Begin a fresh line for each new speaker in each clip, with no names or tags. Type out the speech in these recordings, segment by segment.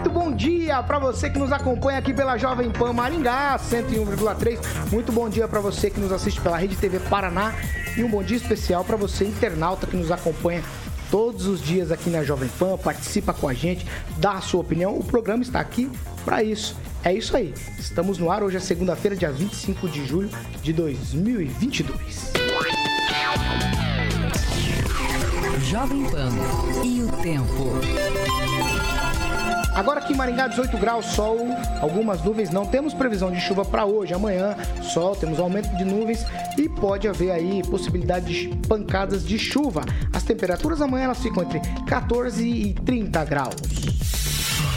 Muito bom dia para você que nos acompanha aqui pela Jovem Pan Maringá 101,3. Muito bom dia para você que nos assiste pela Rede TV Paraná e um bom dia especial para você internauta que nos acompanha todos os dias aqui na Jovem Pan, participa com a gente, dá a sua opinião. O programa está aqui para isso. É isso aí. Estamos no ar hoje é segunda-feira, dia 25 de julho de 2022.
Jovem Pan e o tempo.
Agora aqui em Maringá, 18 graus, sol, algumas nuvens, não temos previsão de chuva para hoje, amanhã, sol, temos aumento de nuvens e pode haver aí possibilidade de pancadas de chuva. As temperaturas amanhã elas ficam entre 14 e 30 graus.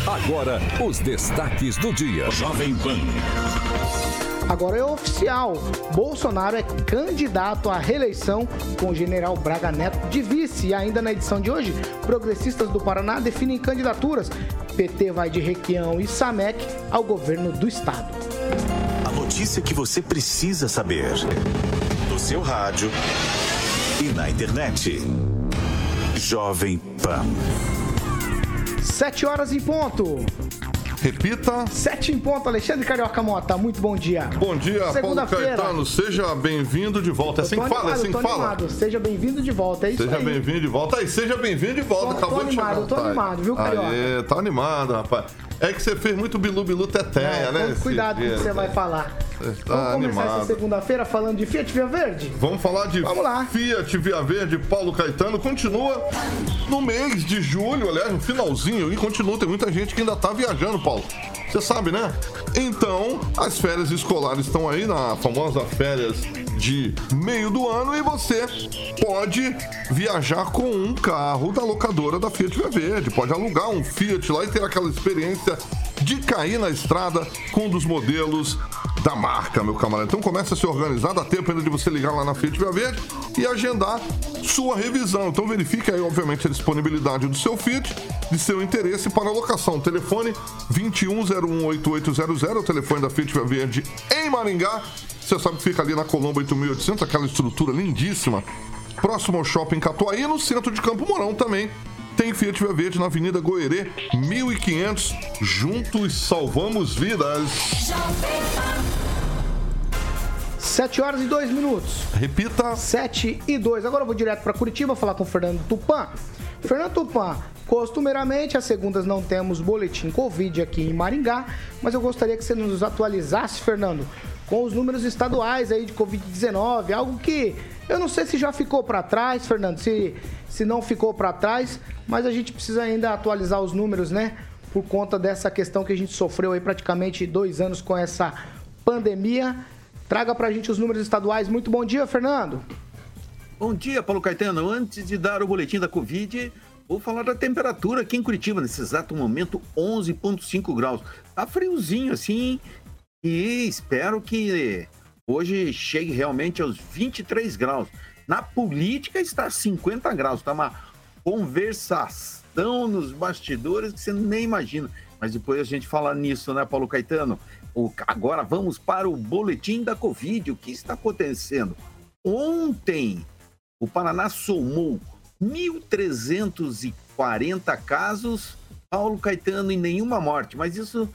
Agora, os destaques do dia. Jovem Pan.
Agora é oficial. Bolsonaro é candidato à reeleição com o general Braga Neto de vice. E ainda na edição de hoje, progressistas do Paraná definem candidaturas. PT vai de Requião e Samec ao governo do estado.
A notícia que você precisa saber. No seu rádio e na internet. Jovem Pan.
Sete horas em ponto.
Repita.
Sete em ponto, Alexandre Carioca Mota. Muito bom dia.
Bom dia, Paulo Caetano. Seja bem-vindo de volta. É assim que fala, é assim que fala.
Animado. Seja bem-vindo de volta, é isso
seja bem-vindo de volta. Aí, seja bem-vindo de volta.
Tô,
Acabou
tô animado,
de
tô animado, viu, Carioca?
Aê, tá animado, rapaz. É que você fez muito bilu-bilu teteia,
Não,
né?
Cuidado com o que você vai falar.
Tá
Vamos começar
animado.
essa segunda-feira falando de Fiat Via Verde?
Vamos falar de
Vamos lá.
Fiat Via Verde, Paulo Caetano. Continua no mês de julho, aliás, no finalzinho, e continua. Tem muita gente que ainda tá viajando, Paulo. Você sabe, né? Então, as férias escolares estão aí, na famosa férias de meio do ano, e você pode viajar com um carro da locadora da Fiat Via Verde. Pode alugar um Fiat lá e ter aquela experiência de cair na estrada com um dos modelos da marca, meu camarada. Então começa a se organizar, dá tempo ainda de você ligar lá na Fiat Via Verde e agendar sua revisão. Então verifique aí, obviamente, a disponibilidade do seu Fiat, de seu interesse para locação. Telefone 21018800, o telefone da Fiat Via Verde em Maringá. Você sabe que fica ali na Colombo 8800, aquela estrutura lindíssima, próximo ao Shopping Catuaí, no centro de Campo Mourão também. Tem Fiat Via Verde na Avenida Goerê, 1500. Juntos salvamos vidas.
7 horas e 2 minutos.
Repita.
7 e 2. Agora eu vou direto para Curitiba falar com o Fernando Tupan. Fernando Tupan, costumeiramente às segundas não temos boletim Covid aqui em Maringá, mas eu gostaria que você nos atualizasse, Fernando, com os números estaduais aí de Covid-19, algo que eu não sei se já ficou para trás, Fernando, se, se não ficou para trás, mas a gente precisa ainda atualizar os números, né? Por conta dessa questão que a gente sofreu aí praticamente dois anos com essa pandemia. Traga pra gente os números estaduais. Muito bom dia, Fernando.
Bom dia, Paulo Caetano. Antes de dar o boletim da Covid, vou falar da temperatura aqui em Curitiba, nesse exato momento, 11,5 graus. Tá friozinho assim e espero que hoje chegue realmente aos 23 graus. Na política está 50 graus, tá uma conversação nos bastidores que você nem imagina. Mas depois a gente fala nisso, né, Paulo Caetano? Agora vamos para o boletim da Covid. O que está acontecendo? Ontem, o Paraná somou 1.340 casos, Paulo Caetano, e nenhuma morte. Mas isso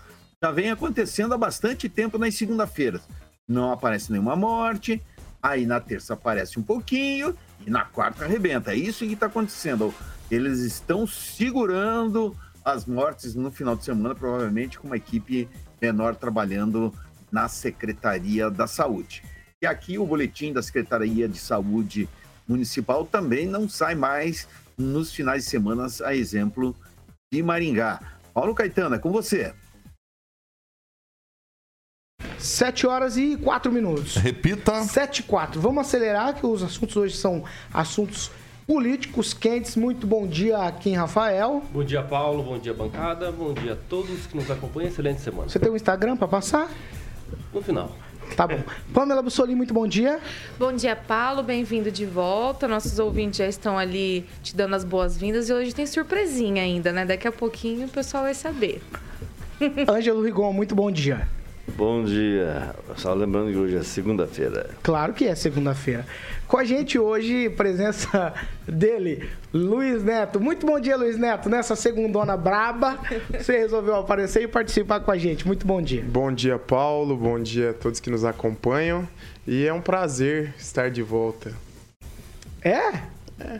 já vem acontecendo há bastante tempo nas segunda-feiras. Não aparece nenhuma morte, aí na terça aparece um pouquinho, e na quarta arrebenta. É isso que está acontecendo. Eles estão segurando as mortes no final de semana, provavelmente com uma equipe menor trabalhando na Secretaria da Saúde. E aqui o boletim da Secretaria de Saúde Municipal também não sai mais nos finais de semana, a exemplo de Maringá. Paulo Caetano, é com você.
7 horas e 4 minutos.
Repita.
7 e 4. Vamos acelerar, que os assuntos hoje são assuntos Políticos quentes, muito bom dia aqui em Rafael.
Bom dia, Paulo. Bom dia, bancada. Bom dia a todos que nos acompanham. Excelente semana.
Você tem um Instagram para passar?
No final.
Tá bom. Pamela Bussolini, muito bom dia.
Bom dia, Paulo. Bem-vindo de volta. Nossos ouvintes já estão ali te dando as boas-vindas e hoje tem surpresinha ainda, né? Daqui a pouquinho o pessoal vai saber.
Ângelo Rigon, muito bom dia.
Bom dia. Só lembrando que hoje é segunda-feira.
Claro que é segunda-feira. Com a gente hoje, presença dele, Luiz Neto. Muito bom dia, Luiz Neto. Nessa segundona braba, você resolveu aparecer e participar com a gente. Muito bom dia.
Bom dia, Paulo. Bom dia a todos que nos acompanham. E é um prazer estar de volta.
É?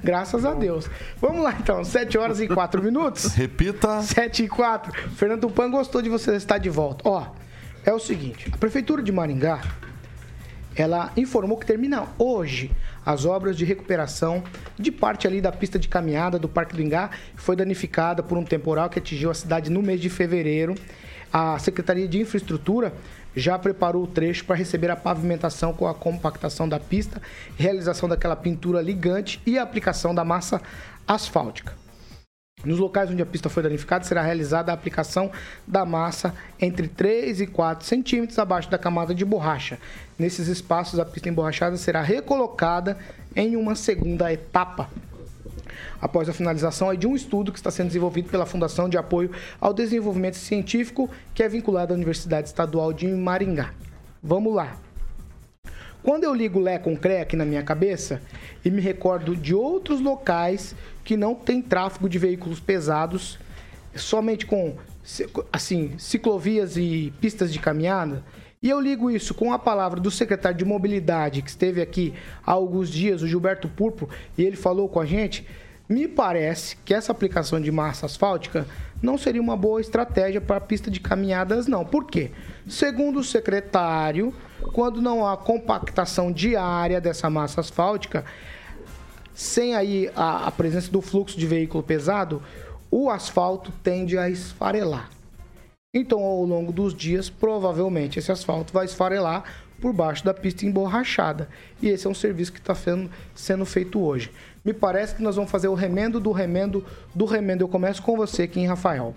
Graças a Deus. Vamos lá então, 7 horas e 4 minutos.
Repita.
7 e 4. Fernando Tupan gostou de você estar de volta. Ó, é o seguinte, a Prefeitura de Maringá, ela informou que termina hoje as obras de recuperação de parte ali da pista de caminhada do Parque do Ingá, que foi danificada por um temporal que atingiu a cidade no mês de fevereiro. A Secretaria de Infraestrutura já preparou o trecho para receber a pavimentação com a compactação da pista, realização daquela pintura ligante e a aplicação da massa asfáltica. Nos locais onde a pista foi danificada, será realizada a aplicação da massa entre 3 e 4 centímetros abaixo da camada de borracha. Nesses espaços, a pista emborrachada será recolocada em uma segunda etapa. Após a finalização de um estudo que está sendo desenvolvido pela Fundação de Apoio ao Desenvolvimento Científico, que é vinculada à Universidade Estadual de Maringá. Vamos lá. Quando eu ligo Lé com CRE aqui na minha cabeça e me recordo de outros locais que não tem tráfego de veículos pesados, somente com assim, ciclovias e pistas de caminhada. E eu ligo isso com a palavra do secretário de Mobilidade, que esteve aqui há alguns dias, o Gilberto Purpo, e ele falou com a gente. Me parece que essa aplicação de massa asfáltica não seria uma boa estratégia para a pista de caminhadas, não. Por quê? Segundo o secretário, quando não há compactação diária dessa massa asfáltica, sem aí a, a presença do fluxo de veículo pesado, o asfalto tende a esfarelar. Então, ao longo dos dias, provavelmente esse asfalto vai esfarelar por baixo da pista emborrachada. E esse é um serviço que está sendo feito hoje. Me parece que nós vamos fazer o remendo do remendo do remendo. Eu começo com você aqui em Rafael.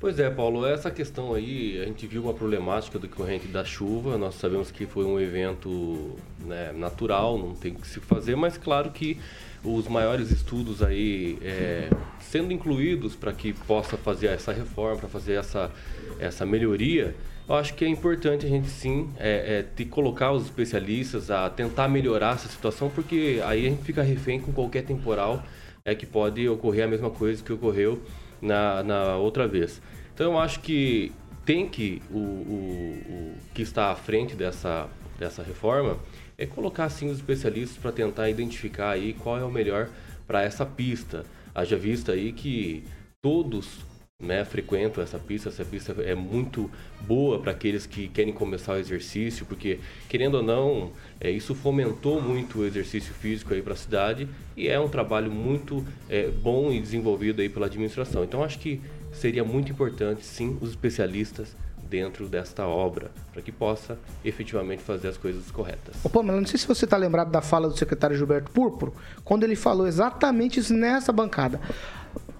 Pois é, Paulo, essa questão aí, a gente viu uma problemática decorrente da chuva, nós sabemos que foi um evento né, natural, não tem que se fazer, mas claro que os maiores estudos aí é, sendo incluídos para que possa fazer essa reforma, para fazer essa, essa melhoria, eu acho que é importante a gente sim é, é, te colocar os especialistas a tentar melhorar essa situação, porque aí a gente fica refém com qualquer temporal é que pode ocorrer a mesma coisa que ocorreu na, na outra vez. Então eu acho que tem que o, o, o que está à frente dessa, dessa reforma é colocar assim os especialistas para tentar identificar aí qual é o melhor para essa pista. Haja vista aí que todos né, frequentam essa pista, essa pista é muito boa para aqueles que querem começar o exercício, porque querendo ou não, é, isso fomentou muito o exercício físico aí para a cidade e é um trabalho muito é, bom e desenvolvido aí pela administração. Então acho que seria muito importante sim os especialistas dentro desta obra, para que possa efetivamente fazer as coisas corretas.
Ô, Pamela, não sei se você está lembrado da fala do secretário Gilberto Púrpuro, quando ele falou exatamente isso nessa bancada.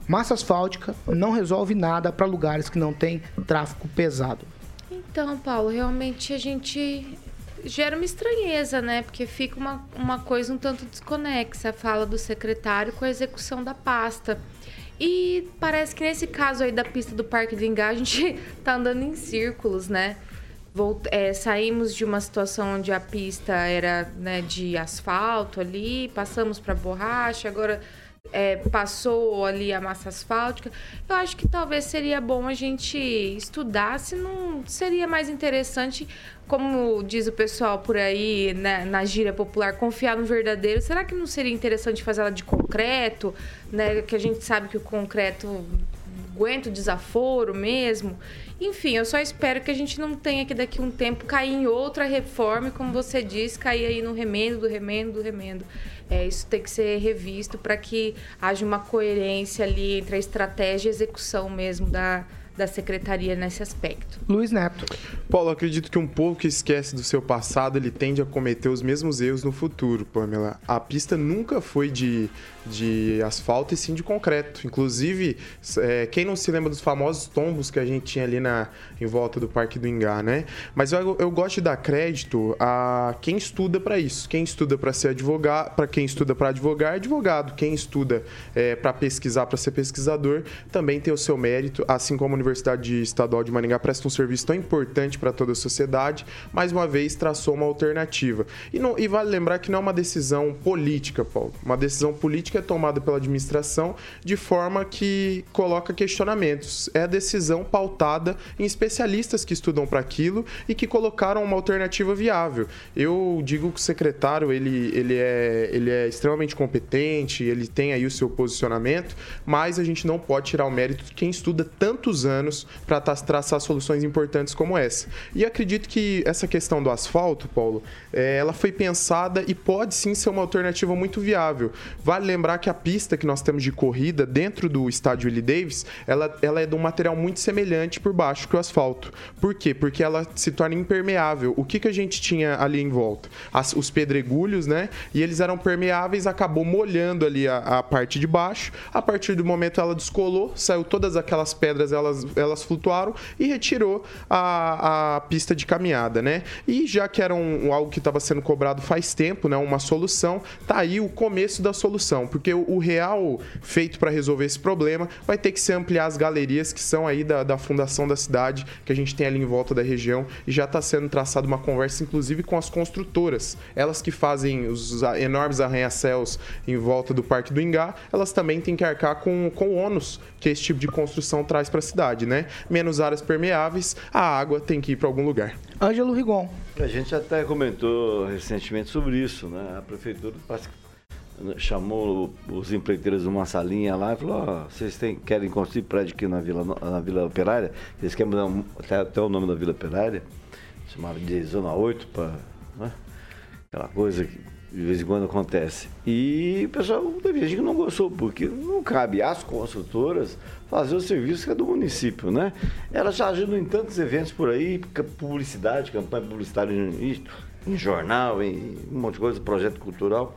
Massa asfáltica não resolve nada para lugares que não tem tráfego pesado.
Então, Paulo, realmente a gente gera uma estranheza, né? Porque fica uma, uma coisa um tanto desconexa a fala do secretário com a execução da pasta. E parece que nesse caso aí da pista do Parque do Engá, a gente tá andando em círculos, né? Volt é, saímos de uma situação onde a pista era né, de asfalto ali, passamos para borracha, agora é, passou ali a massa asfáltica. Eu acho que talvez seria bom a gente estudar se não seria mais interessante, como diz o pessoal por aí né, na gíria popular, confiar no verdadeiro. Será que não seria interessante fazer ela de concreto, né? Que a gente sabe que o concreto aguenta o desaforo mesmo. Enfim, eu só espero que a gente não tenha que daqui um tempo cair em outra reforma como você disse, cair aí no remendo, do remendo, do remendo. É, isso tem que ser revisto para que haja uma coerência ali entre a estratégia e a execução mesmo da, da secretaria nesse aspecto.
Luiz Neto.
Paulo, acredito que um povo que esquece do seu passado, ele tende a cometer os mesmos erros no futuro, Pamela. A pista nunca foi de, de asfalto e sim de concreto. Inclusive, é, quem não se lembra dos famosos tombos que a gente tinha ali na, em volta do Parque do Ingá, né? Mas eu, eu gosto de dar crédito a quem estuda para isso. Quem estuda para ser advogado, para quem estuda para advogar, é advogado. Quem estuda é, para pesquisar, para ser pesquisador, também tem o seu mérito, assim como a Universidade Estadual de Maringá presta um serviço tão importante para toda a sociedade, mais uma vez traçou uma alternativa. E, não, e vale lembrar que não é uma decisão política, Paulo. Uma decisão política é tomada pela administração de forma que coloca questionamentos. É a decisão pautada em especialistas que estudam para aquilo e que colocaram uma alternativa viável. Eu digo que o secretário ele, ele, é, ele é extremamente competente, ele tem aí o seu posicionamento, mas a gente não pode tirar o mérito de quem estuda tantos anos para traçar soluções importantes como essa. E acredito que essa questão do asfalto, Paulo, é, ela foi pensada e pode sim ser uma alternativa muito viável. Vale lembrar que a pista que nós temos de corrida dentro do estádio Willie Davis, ela, ela é de um material muito semelhante por baixo que o asfalto. Por quê? Porque ela se torna impermeável. O que, que a gente tinha ali em volta? As, os pedregulhos, né? E eles eram permeáveis, acabou molhando ali a, a parte de baixo. A partir do momento ela descolou, saiu todas aquelas pedras, elas, elas flutuaram e retirou a, a pista de caminhada, né? E já que era um, algo que estava sendo cobrado faz tempo, né? Uma solução, tá aí o começo da solução, porque o, o real feito para resolver esse problema vai ter que ser ampliar as galerias que são aí da, da fundação da cidade, que a gente tem ali em volta da região, e já está sendo traçada uma conversa, inclusive, com as construtoras. Elas que fazem os enormes arranha-céus em volta do Parque do Ingá, elas também têm que arcar com, com o ônus que esse tipo de construção traz para a cidade, né? Menos áreas permeáveis, a água tem que ir para algum lugar.
Ângelo Rigon.
A gente até comentou recentemente sobre isso, né? A prefeitura chamou os empreiteiros numa salinha lá e falou, oh, vocês têm, querem construir prédio aqui na Vila, na Vila Operária? Vocês querem mudar até, até o nome da Vila Operária? Chamava de Zona 8 para... Né? Aquela coisa que de vez em quando acontece. E o pessoal, teve gente que não gostou, porque não cabe às construtoras fazer o serviço que é do município, né? Elas já ajudam em tantos eventos por aí, publicidade, campanha publicitária em, em jornal, em um monte de coisa, projeto cultural.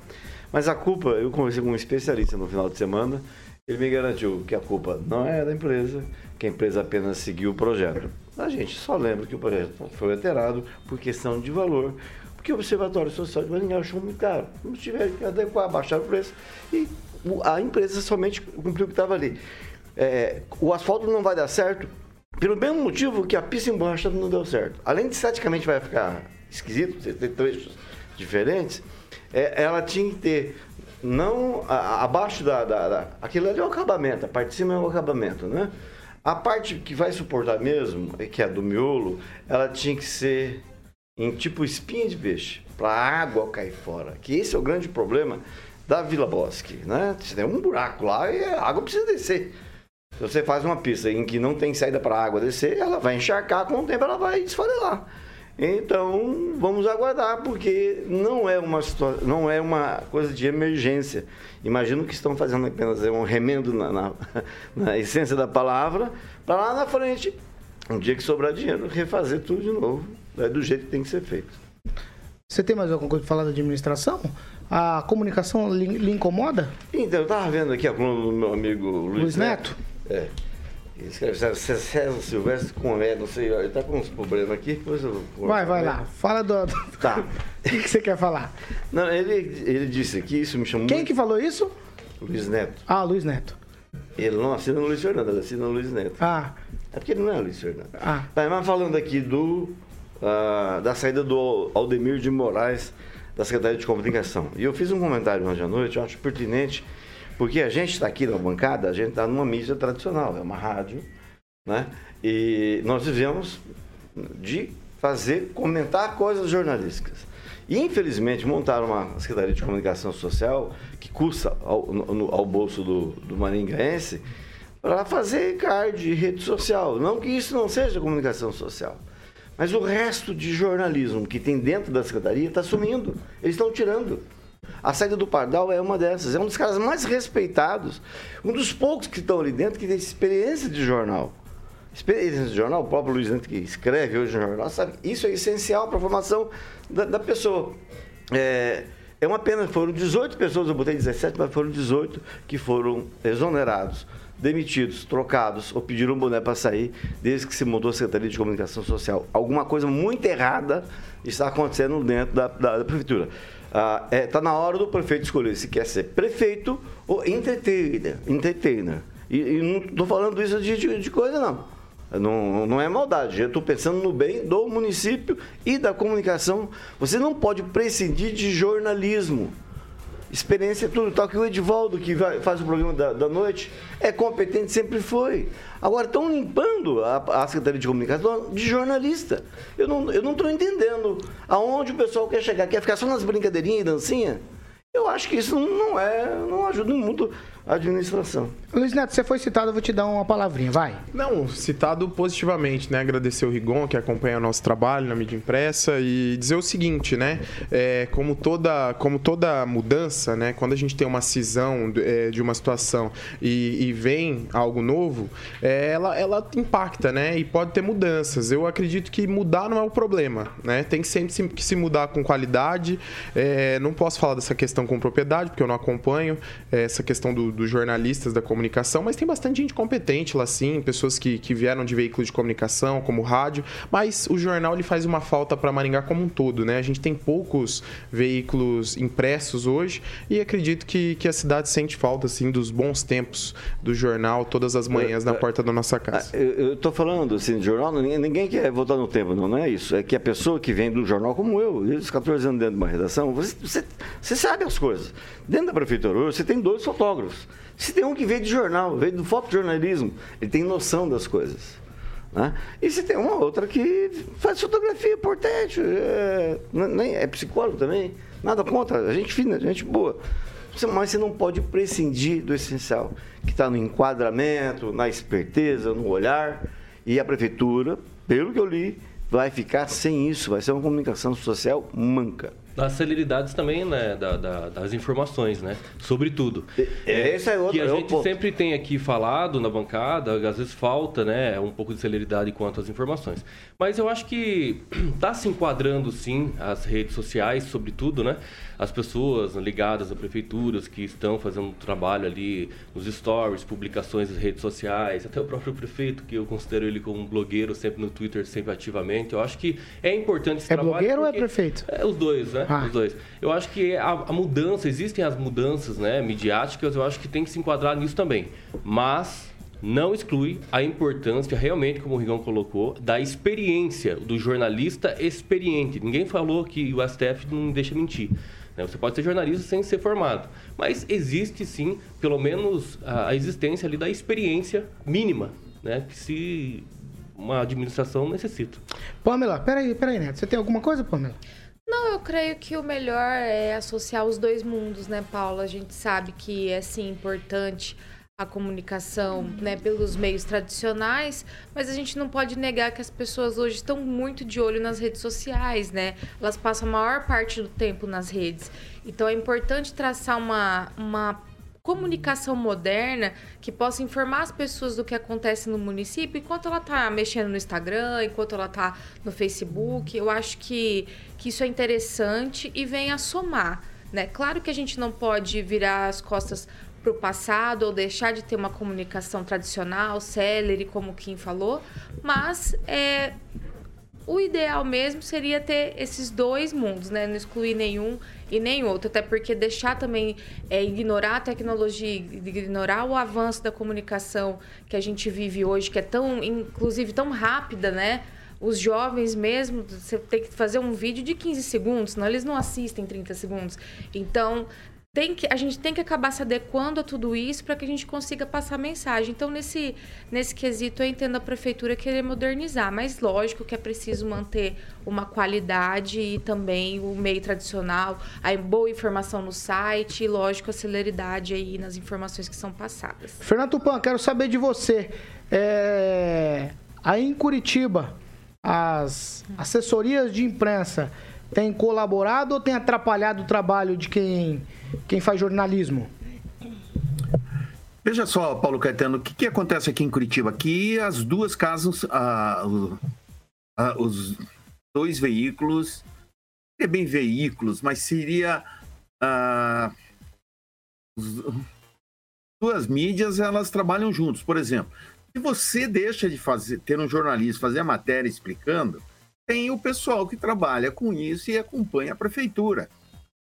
Mas a culpa, eu conversei com um especialista no final de semana, ele me garantiu que a culpa não é da empresa, que a empresa apenas seguiu o projeto. A gente só lembra que o projeto foi alterado por questão de valor, porque o Observatório Social de Maringá achou muito caro. Não tiveram que adequar, baixar o preço. E a empresa somente cumpriu o que estava ali. É, o asfalto não vai dar certo pelo mesmo motivo que a pista emborrachada não deu certo. Além de esteticamente vai ficar esquisito, ter trechos diferentes, é, ela tinha que ter não a, abaixo da, da, da, Aquilo ali é o acabamento, a parte de cima é o acabamento, né? A parte que vai suportar mesmo, que é a do miolo, ela tinha que ser em tipo espinha de peixe, para a água cair fora. Que esse é o grande problema da Vila Bosque, né? Você tem um buraco lá e a água precisa descer. Se você faz uma pista em que não tem saída para a água descer, ela vai encharcar, com o tempo ela vai desfarelar. Então, vamos aguardar, porque não é uma, não é uma coisa de emergência. Imagino que estão fazendo apenas um remendo na, na, na essência da palavra, para lá na frente, um dia que sobrar dinheiro, refazer tudo de novo é do jeito que tem que ser feito.
Você tem mais alguma coisa para falar da administração? A comunicação lhe, lhe incomoda?
Então, eu estava vendo aqui a coluna do meu amigo Luiz,
Luiz Neto.
Neto. É. Ele escreve César Silvestre com E, não sei, ele está com uns problemas aqui, depois eu
vou. Vai, vai lá, fala do.
Tá.
o que, você quer falar?
Não, ele, ele disse aqui, isso me chamou.
Quem que falou isso?
Luiz Neto.
Ah, Luiz Neto.
Ele não assina Luiz Fernando, ele assina Luiz Neto.
Ah.
É porque ele não é Luiz Fernando.
Ah.
Tá, mas falando aqui do uh, da saída do Aldemir de Moraes da Secretaria de Comunicação. E eu fiz um comentário hoje à noite, eu acho pertinente, porque a gente está aqui na bancada, a gente está numa mídia tradicional, é uma rádio, né? E nós vivemos de fazer, comentar coisas jornalísticas. E, infelizmente, montaram uma Secretaria de Comunicação Social que custa ao, no, ao bolso do, do maringaense para fazer card, rede social. Não que isso não seja comunicação social. Mas o resto de jornalismo que tem dentro da secretaria está sumindo. Eles estão tirando. A saída do Pardal é uma dessas. É um dos caras mais respeitados, um dos poucos que estão ali dentro que tem experiência de jornal. experiência no jornal, o próprio Luiz Neto que escreve hoje no jornal, sabe? Isso é essencial para a formação da, da pessoa. É, é uma pena, foram 18 pessoas, eu botei 17, mas foram 18 que foram exonerados, demitidos, trocados ou pediram um boné para sair desde que se mudou a Secretaria de Comunicação Social. Alguma coisa muito errada está acontecendo dentro da, da, da Prefeitura. Ah, é, tá na hora do prefeito escolher se quer ser prefeito ou entertainer. entertainer. E, e não estou falando isso de, de, de coisa, não. Não, não é maldade. Eu estou pensando no bem do município e da comunicação. Você não pode prescindir de jornalismo. Experiência é tudo. Tal que o Edivaldo, que vai, faz o programa da, da noite, é competente, sempre foi. Agora estão limpando a, a Secretaria de Comunicação de jornalista. Eu não estou não entendendo aonde o pessoal quer chegar. Quer ficar só nas brincadeirinhas e dancinha? Eu acho que isso não é, não ajuda muito administração.
Luiz Neto, você foi citado, eu vou te dar uma palavrinha, vai.
Não, citado positivamente, né? Agradecer o Rigon, que acompanha o nosso trabalho na mídia impressa, e dizer o seguinte, né? É, como, toda, como toda mudança, né? Quando a gente tem uma cisão é, de uma situação e, e vem algo novo, é, ela, ela impacta, né? E pode ter mudanças. Eu acredito que mudar não é o problema, né? Tem que sempre se, que se mudar com qualidade. É, não posso falar dessa questão com propriedade, porque eu não acompanho é, essa questão do dos jornalistas da comunicação, mas tem bastante gente competente lá sim, pessoas que, que vieram de veículos de comunicação, como rádio, mas o jornal ele faz uma falta para Maringá como um todo, né? A gente tem poucos veículos impressos hoje e acredito que, que a cidade sente falta assim dos bons tempos do jornal todas as manhãs na porta da nossa casa.
Ah, eu estou falando assim de jornal, ninguém, ninguém quer voltar no tempo, não, não é isso. É que a pessoa que vem do jornal como eu, os 14 anos dentro de uma redação, você, você, você sabe as coisas. Dentro da prefeitura você tem dois fotógrafos. Se tem um que veio de jornal, veio do fotojornalismo, ele tem noção das coisas. Né? E se tem uma outra que faz fotografia portátil, é, nem, é psicólogo também, nada contra, a gente fina, gente boa. Mas você não pode prescindir do essencial, que está no enquadramento, na esperteza, no olhar. E a prefeitura, pelo que eu li, vai ficar sem isso, vai ser uma comunicação social manca
das celeridades também, né, da, da, das informações, né, sobre tudo.
É, esse é outro.
Que a
é
gente ponto. sempre tem aqui falado na bancada, às vezes falta, né, um pouco de celeridade quanto às informações. Mas eu acho que está se enquadrando, sim, as redes sociais, sobretudo, né, as pessoas ligadas a prefeituras que estão fazendo um trabalho ali nos stories, publicações nas redes sociais, até o próprio prefeito, que eu considero ele como um blogueiro, sempre no Twitter, sempre ativamente. Eu acho que é importante esse
é
trabalho.
É blogueiro ou é prefeito?
É os dois, né? Ah. Os dois. Eu acho que a, a, mudança, existem as mudanças né, midiáticas, eu acho que tem que se enquadrar nisso também. Mas não exclui a importância, realmente, como o Rigão colocou, da experiência, do jornalista experiente. Ninguém falou que o STF não deixa mentir. Né? Você pode ser jornalista sem ser formado. Mas existe sim, pelo menos, a existência ali da experiência mínima, né? Que se uma administração necessita.
Pamela, peraí, peraí, Neto. Você tem alguma coisa, Pamela?
Não, eu creio que o melhor é associar os dois mundos, né, Paula? A gente sabe que é sim importante a comunicação né, pelos meios tradicionais, mas a gente não pode negar que as pessoas hoje estão muito de olho nas redes sociais, né? Elas passam a maior parte do tempo nas redes. Então é importante traçar uma, uma comunicação moderna que possa informar as pessoas do que acontece no município enquanto ela está mexendo no Instagram, enquanto ela está no Facebook. Eu acho que, que isso é interessante e vem a somar. Né? Claro que a gente não pode virar as costas para o passado ou deixar de ter uma comunicação tradicional, célere, como o Kim falou, mas é, o ideal mesmo seria ter esses dois mundos, né? Não excluir nenhum e nem outro, até porque deixar também é, ignorar a tecnologia, ignorar o avanço da comunicação que a gente vive hoje, que é tão, inclusive, tão rápida, né? Os jovens mesmo, você tem que fazer um vídeo de 15 segundos, senão eles não assistem 30 segundos. Então, tem que, a gente tem que acabar se adequando a tudo isso para que a gente consiga passar a mensagem. Então, nesse, nesse quesito, eu entendo a prefeitura querer modernizar, mas lógico que é preciso manter uma qualidade e também o meio tradicional, a boa informação no site e, lógico, a celeridade aí nas informações que são passadas.
Fernando Tupan, quero saber de você. É... Aí em Curitiba, as assessorias de imprensa têm colaborado ou têm atrapalhado o trabalho de quem quem faz jornalismo?
Veja só, Paulo Caetano, o que, que acontece aqui em Curitiba? Aqui as duas casas, ah, ah, os dois veículos, é bem veículos, mas seria ah, os- duas mídias, elas trabalham juntos. Por exemplo, se você deixa de fazer, ter um jornalista fazer a matéria explicando, tem o pessoal que trabalha com isso e acompanha a prefeitura.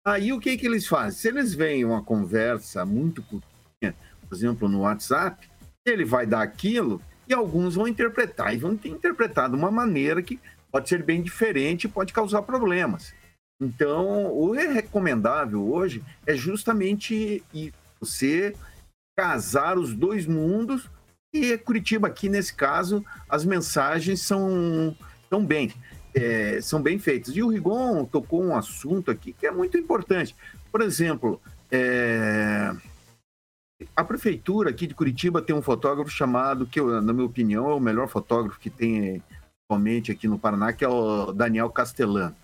Aí o que, que eles fazem? Se eles veem uma conversa muito curtinha, por exemplo, no WhatsApp, ele vai dar aquilo e alguns vão interpretar. E vão ter interpretado de uma maneira que pode ser bem diferente e pode causar problemas. Então, o recomendável hoje é justamente você casar os dois mundos e Curitiba aqui nesse caso as mensagens são tão bem é, são bem feitas e o Rigon tocou um assunto aqui que é muito importante por exemplo é, a prefeitura aqui de Curitiba tem um fotógrafo chamado que eu, na minha opinião é o melhor fotógrafo que tem atualmente aqui no Paraná que é o Daniel Castellano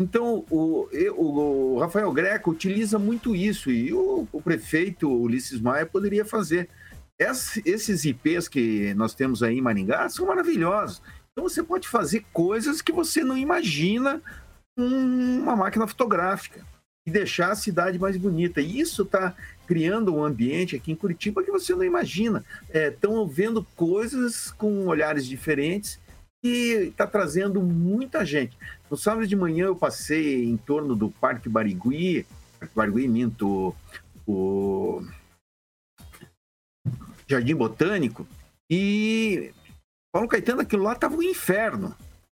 então, o, o Rafael Greco utiliza muito isso e o, o prefeito Ulisses Maia poderia fazer. Ess- esses IPs que nós temos aí em Maringá são maravilhosos. Então, você pode fazer coisas que você não imagina com uma máquina fotográfica e deixar a cidade mais bonita. E isso está criando um ambiente aqui em Curitiba que você não imagina. Estão vendo coisas com olhares diferentes e está trazendo muita gente. No sábado de manhã eu passei em torno do Parque Barigui, Parque Barigui, minto, o Jardim Botânico, e Paulo Caetano, aquilo lá estava um inferno.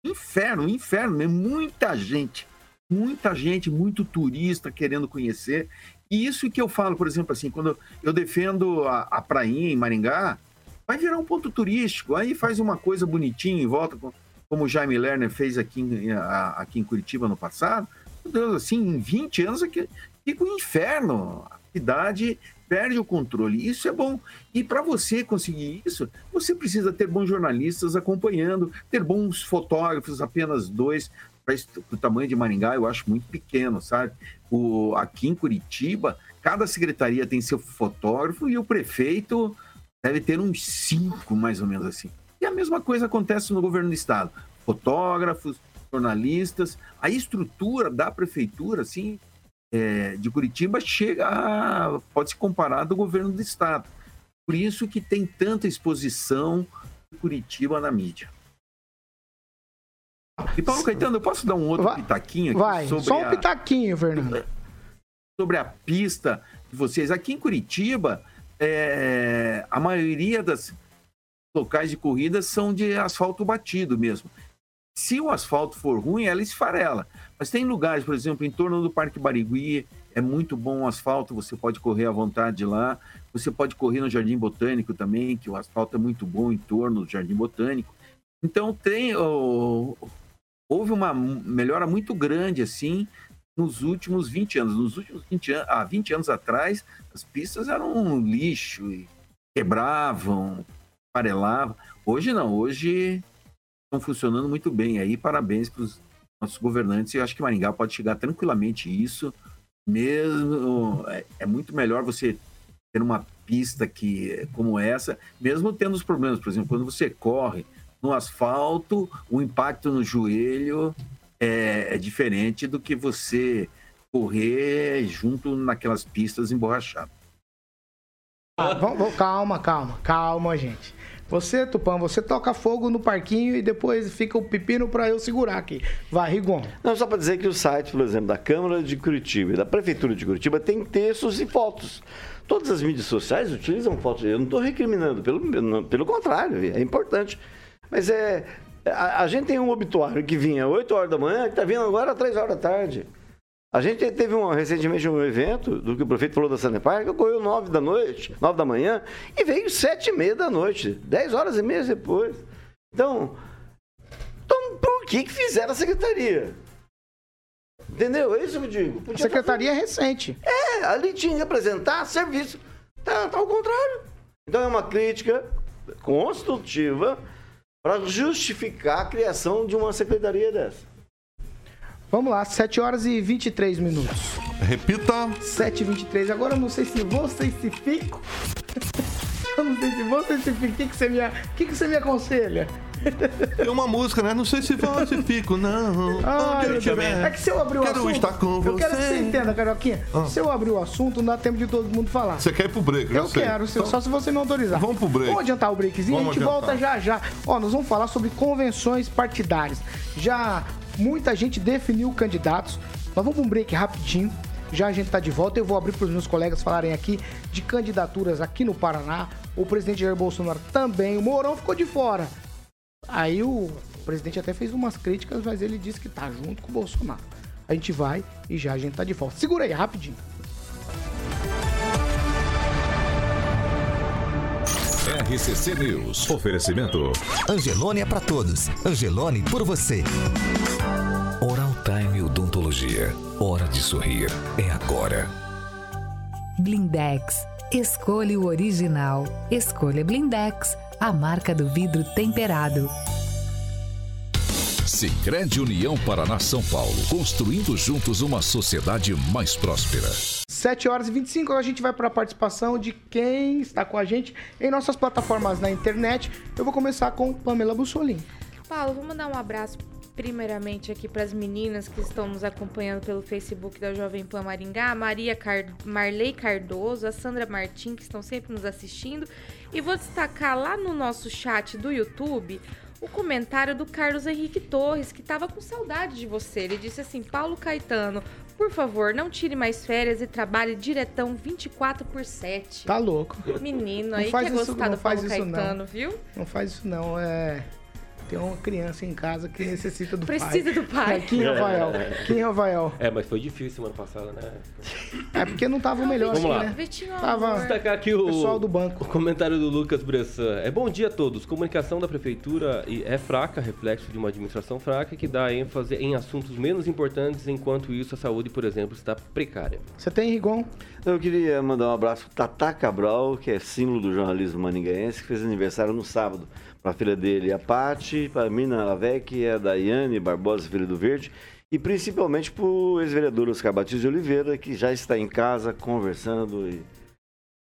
Inferno, inferno, mesmo. muita gente, muita gente, muito turista querendo conhecer. E isso que eu falo, por exemplo, assim, quando eu defendo a, a prainha em Maringá, vai virar um ponto turístico, aí faz uma coisa bonitinha em volta, com- como o Jaime Lerner fez aqui em, a- aqui em Curitiba no passado. Meu Deus, assim, em 20 anos aqui, fica um inferno. A cidade perde o controle. Isso é bom. E para você conseguir isso, você precisa ter bons jornalistas acompanhando, ter bons fotógrafos, apenas dois. Para o tamanho de Maringá, eu acho muito pequeno, sabe? O, aqui em Curitiba, cada secretaria tem seu fotógrafo e o prefeito deve ter uns cinco, mais ou menos assim. E a mesma coisa acontece no governo do estado. Fotógrafos, jornalistas, a estrutura da prefeitura, assim, é, de Curitiba chega a, pode se comparar do governo do estado. Por isso que tem tanta exposição de Curitiba na mídia. E Paulo Caetano, eu posso dar um outro pitaquinho aqui
Vai,
sobre
só um
a-
pitaquinho, Fernando.
sobre a pista de vocês. Aqui em Curitiba, é, a maioria das locais de corrida são de asfalto batido mesmo. Se o asfalto for ruim, ela esfarela. Mas tem lugares, por exemplo, em torno do Parque Barigui, é muito bom o asfalto, você pode correr à vontade lá. Você pode correr no Jardim Botânico também, que o asfalto é muito bom em torno do Jardim Botânico. Então tem ó, houve uma melhora muito grande assim nos últimos 20 anos. Nos últimos 20 anos, há 20 anos atrás, as pistas eram um lixo e quebravam, farelavam. Hoje não, hoje funcionando muito bem. Aí parabéns para os nossos governantes. Eu acho que Maringá pode chegar tranquilamente isso. Mesmo é, é muito melhor você ter uma pista que como essa, mesmo tendo os problemas, por exemplo, quando você corre no asfalto, o impacto no joelho é, é diferente do que você correr junto naquelas pistas emborrachadas.
Ah, vamos- vamos- calma, calma, calma, gente. Você, Tupã, você toca fogo no parquinho e depois fica o pepino pra eu segurar aqui. Vai, Rigon.
Não, só para dizer que o site, por exemplo, da Câmara de Curitiba e da Prefeitura de Curitiba tem textos e fotos. Todas as mídias sociais utilizam fotos. Eu não estou recriminando, pelo, pelo contrário, é importante. Mas é. A, a gente tem um obituário que vinha 8 horas da manhã, que está vindo agora às 3 horas da tarde. A gente teve um, recentemente um evento do que o prefeito falou da Sanepar, que ocorreu 9 da noite, 9 da manhã, e veio 7 e meia da noite, 10 horas e meia depois. Então, então por que, que fizeram a secretaria? Entendeu? É isso que eu digo.
A secretaria é recente.
É, ali tinha que apresentar serviço. Tá, tá ao contrário. Então é uma crítica construtiva para justificar a criação de uma secretaria dessa.
Vamos lá, 7 horas e 23 minutos.
Repita.
7 e 23 Agora eu não sei se vou, sei se fico. Eu não sei se você se fica. O que, que, você me, que, que você me aconselha?
Tem uma música, né? Não sei se você fico, não.
Ah,
Onde eu estiver.
é que se eu abrir o
Quero
assunto.
estar com
eu quero que
você.
você entenda, Carioquinha.
Ah.
Se eu abrir o assunto, não dá tempo de todo mundo falar.
Você quer ir pro break,
Eu
sei.
quero, se-
Então,
só se você me autorizar.
Vamos pro break.
Vamos adiantar o breakzinho,
Vamos
a gente volta já
adiantar.
já. Ó, nós vamos falar sobre convenções partidárias. Já muita gente definiu candidatos. Nós vamos pra um break rapidinho. Já a gente tá de volta. Eu vou abrir para os meus colegas falarem aqui de candidaturas aqui no Paraná. O presidente Jair Bolsonaro também. O Mourão ficou de fora. Aí o presidente até fez umas críticas, mas ele disse que tá junto com o Bolsonaro. A gente vai e já a gente tá de volta. Segura aí, rapidinho.
RCC News. Oferecimento.
Angelone é pra todos. Angelone por você.
Odontologia. Hora de sorrir. É agora.
Blindex. Escolha o original. Escolha Blindex, a marca do vidro temperado.
Sicredi União Paraná São Paulo. Construindo juntos uma sociedade mais próspera.
7 horas e 25, agora a gente vai para a participação de quem está com a gente em nossas plataformas na internet. Eu vou começar com Pamela Bussolini.
Paulo, vou mandar um abraço primeiramente aqui para as meninas que estão nos acompanhando pelo Facebook da Jovem Pan Maringá, a Maria Car... Marley Cardoso, a Sandra Martim, que estão sempre nos assistindo. E vou destacar lá no nosso chat do YouTube o comentário do Carlos Henrique Torres, que estava com saudade de você. Ele disse assim: Paulo Caetano, por favor, não tire mais férias e trabalhe diretão 24 por 7.
Tá louco.
Menino
Não
aí
isso-
gostar
não
do
faz
Paulo
isso não.
Caetano, viu?
Não faz isso não, é... Tem uma criança em casa que necessita do pai.
Precisa do pai.
Aqui em Rafael. Aqui em Rafael.
É, mas foi difícil semana passada, né?
É porque não tava o melhor
Vamos
aqui,
lá.
né?
Vitinho,
Tava
destacar aqui o
pessoal do banco.
O comentário do Lucas Bressan. É bom dia a todos. Comunicação da prefeitura é fraca, reflexo de uma administração fraca que dá ênfase em assuntos menos importantes, enquanto isso a saúde, por exemplo, está precária.
Você tem, Rigon?
Eu queria mandar um abraço pro Tatá Cabral, que é símbolo do jornalismo maningaense, que fez aniversário no sábado. Para a filha dele, a Pati, para a Mina Lavec, a Daiane Barbosa, filha do Verde, e principalmente para o ex-vereador Oscar Batista de Oliveira, que já está em casa conversando. E...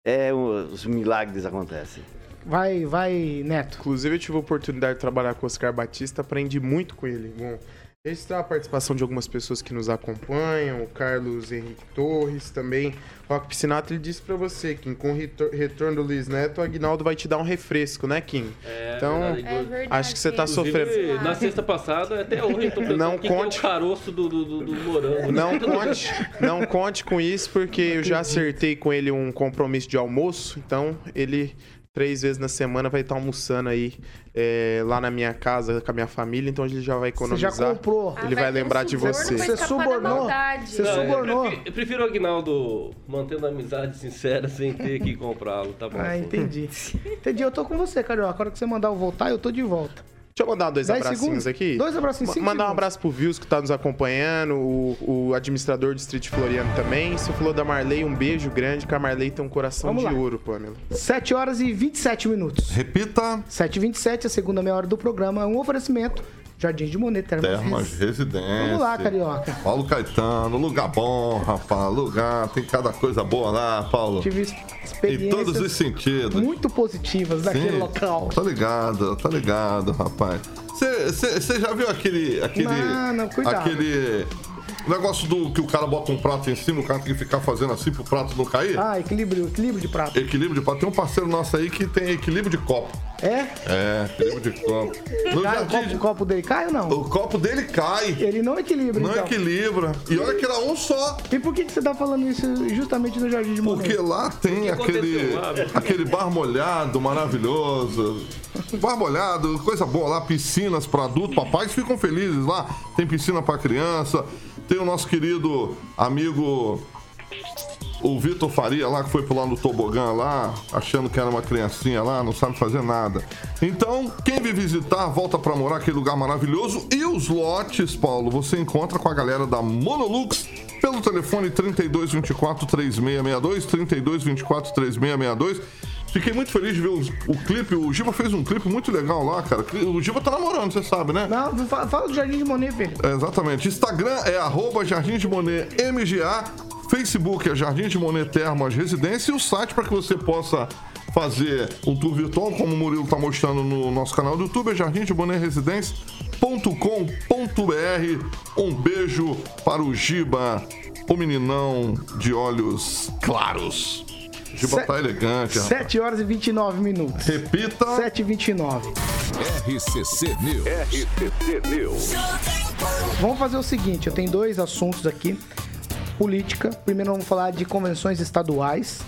É, um- os milagres acontecem.
Vai, vai, Neto.
Inclusive, eu tive a oportunidade de trabalhar com o Oscar Batista, aprendi muito com ele. Bom, registrar a participação de algumas pessoas que nos acompanham, o Carlos Henrique Torres também. Rock Piscinato, ele disse pra você, Kim, com o retor- retorno do Luiz Neto, o Agnaldo vai te dar um refresco, né, Kim?
É,
então,
verdade. É verdade,
acho que você tá sofrendo.
Na sexta passada, até hoje, eu tô pensando
Não
que tem
conte-
o caroço do, do, do, do morango.
Não conte, não conte com isso, porque eu já acertei com ele um compromisso de almoço, então ele três vezes na semana vai estar almoçando aí é, lá na minha casa com a minha família, então ele já vai
Você já
economizar.
comprou.
Ele vai lembrar de você.
Você subornou. Você
Não, eu
subornou.
prefiro- Eu prefiro o Agnaldo mantendo a amizade sincera sem ter que comprá-lo, tá bom?
Ah, entendi. Entendi, eu tô com você, Carioca. A hora que você mandar eu voltar, eu tô de volta.
Deixa eu mandar dois abracinhos
segundos?
aqui.
Dois abracinhos, cinco
Mandar um
segundos.
abraço pro Vils que tá nos acompanhando, o, o administrador do Street Floriano também. Você falou da Marley, um beijo grande, que a Marley tem um coração
Vamos
de
lá.
ouro, Pamela.
7 horas e 27 minutos.
Repita.
7 e 27 a segunda meia hora do programa é um oferecimento. Jardim de Monet, Termas
Termas
Res-
Residência.
Vamos lá, Carioca.
Paulo Caetano, lugar bom, rapaz. Lugar, tem cada coisa boa lá, Paulo.
Tive
Em
experiências
todos os sentidos.
muito positivas daquele
Sim,
local.
Tá ligado, tá ligado, rapaz. Você já viu aquele. aquele
Não, não, cuidado.
Aquele. Negócio do que o cara bota um prato em cima, o cara tem que ficar fazendo assim pro prato não cair?
Ah, equilíbrio, equilíbrio de prato.
Equilíbrio de prato. Tem um parceiro nosso aí que tem equilíbrio de copo.
É?
É, equilíbrio de copo. No
Cai, o,
jardim,
copo, o copo dele cai ou não?
o copo dele cai.
Ele não equilibra,
Não
então.
equilibra. E olha que era um só.
E por que, que você tá falando isso justamente no Jardim de Monet?
Porque lá tem aquele,
lá,
aquele bar molhado maravilhoso. Bar molhado, coisa boa lá, piscinas para adulto, papais ficam felizes lá. Tem piscina para criança. Tem o nosso querido amigo o Vitor Faria lá, que foi pular no tobogã lá, achando que era uma criancinha lá, não sabe fazer nada. Então, quem vir visitar, volta pra morar, aquele lugar maravilhoso. E os lotes, Paulo, você encontra com a galera da Monolux pelo telefone 3224 3662, 3224 3662. Fiquei muito feliz de ver os- o, clipe. O Giba fez um clipe muito legal lá, cara. O Giba tá namorando, você sabe, né?
Não, fala, fala do Jardim de Monet, filho.
É, exatamente. Instagram é arroba Jardim de Monet MGA. Facebook é Jardim de Monet Termas Residência. E o site para que você possa fazer um tour virtual, como o Murilo está mostrando no nosso canal do YouTube, é jardimdeboneresidência.com.br. Um beijo para o Giba, o meninão de olhos claros. Giba tá elegante, rapaz.
7 horas e 29 minutos.
Repita.
7 e 29.
RCC News.
RCC News.
Vamos fazer o seguinte, eu tenho dois assuntos aqui. Política. Primeiro vamos falar de convenções estaduais.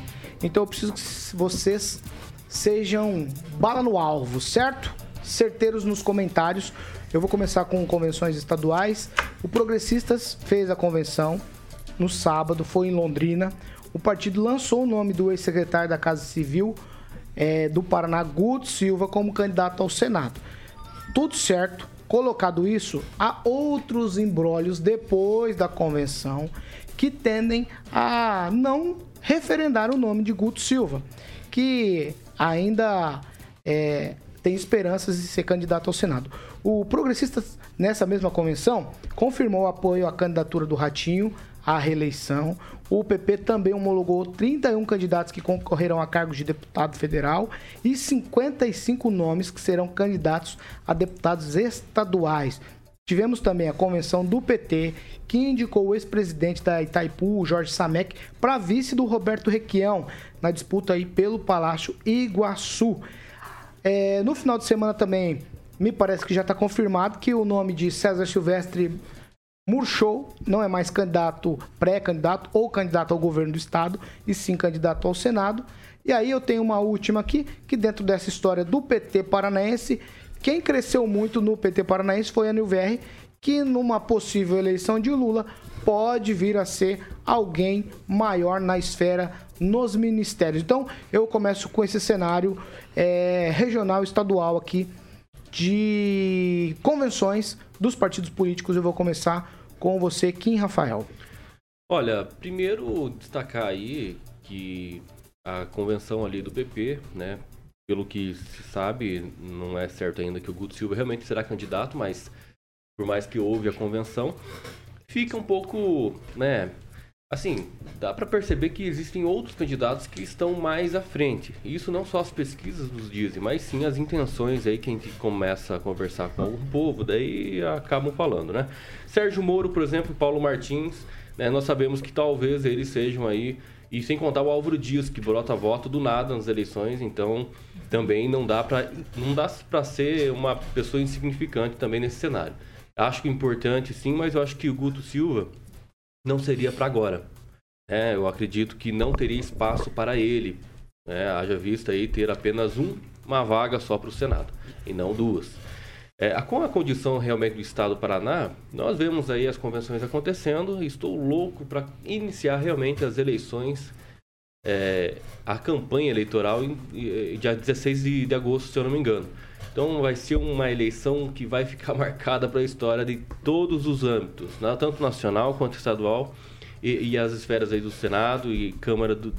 Então eu preciso que vocês sejam bala no alvo, certo? Certeiros nos comentários. Eu vou começar com convenções estaduais. O Progressistas fez a convenção no sábado, foi em Londrina. O partido lançou o nome do ex-secretário da Casa Civil eh, do Paraná, Guto Silva, como candidato ao Senado. Tudo certo. Colocado isso, há outros embrólios depois da convenção que tendem a não referendar o nome de Guto Silva, que ainda é, tem esperanças de ser candidato ao Senado. O Progressistas, nessa mesma convenção, confirmou o apoio à candidatura do Ratinho à reeleição. O PP também homologou 31 candidatos que concorrerão a cargos de deputado federal e 55 nomes que serão candidatos a deputados estaduais. Tivemos também a convenção do PT, que indicou o ex-presidente da Itaipu, Jorge Samek, para vice do Roberto Requião, na disputa aí pelo Palácio Iguaçu. É, no final de semana também, me parece que já está confirmado que o nome de César Silvestre murchou, não é mais candidato, pré-candidato ou candidato ao governo do estado, e sim candidato ao Senado. E aí eu tenho uma última aqui, que dentro dessa história do PT paranaense, quem cresceu muito no PT paranaense foi a Nilver, que numa possível eleição de Lula pode vir a ser alguém maior na esfera nos ministérios. Então eu começo com esse cenário é, regional, estadual aqui de convenções dos partidos políticos. Eu vou começar com você, Kim Rafael.
Olha, primeiro destacar aí que a convenção ali do PP, né, pelo que se sabe, não é certo ainda que o Guto Silva realmente será candidato, mas por mais que houve a convenção, fica um pouco, né, assim, dá para perceber que existem outros candidatos que estão mais à frente. Isso não só as pesquisas nos dizem, mas sim as intenções aí que a gente começa a conversar com o povo, daí acabam falando, né? Sérgio Moro, por exemplo, Paulo Martins, né, nós sabemos que talvez eles sejam aí e sem contar o Álvaro Dias, que brota voto do nada nas eleições, então também não dá para não dá para ser uma pessoa insignificante também nesse cenário. Acho que importante sim, mas eu acho que o Guto Silva não seria para agora. É, eu acredito que não teria espaço para ele. É, haja vista aí ter apenas um, uma vaga só para o Senado e não duas. É, com a condição realmente do Estado do Paraná, nós vemos aí as convenções acontecendo. Estou louco para iniciar realmente as eleições, é, a campanha eleitoral em, dia 16 de, de agosto, se eu não me engano. Então vai ser uma eleição que vai ficar marcada para a história de todos os âmbitos, né? tanto nacional quanto estadual e, e, as esferas aí do Senado e Câmara do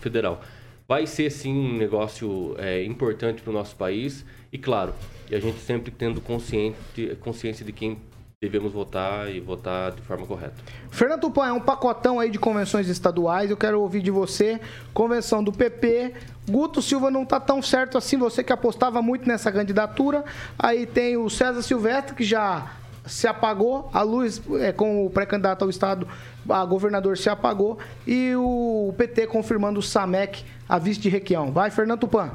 Federal. Vai ser sim um negócio é, importante para o nosso país e claro, e a gente sempre tendo consciente, consciência de quem devemos votar e votar de forma correta.
Fernando Tupan, é um pacotão aí de convenções estaduais. Eu quero ouvir de você. Convenção do PP. Guto Silva não tá tão certo assim. Você que apostava muito nessa candidatura. Aí tem o César Silvestre, que já se apagou. A luz é, com o pré-candidato ao Estado, a governador se apagou. E o PT confirmando o Samec, a vice de Requião. Vai, Fernando Tupan.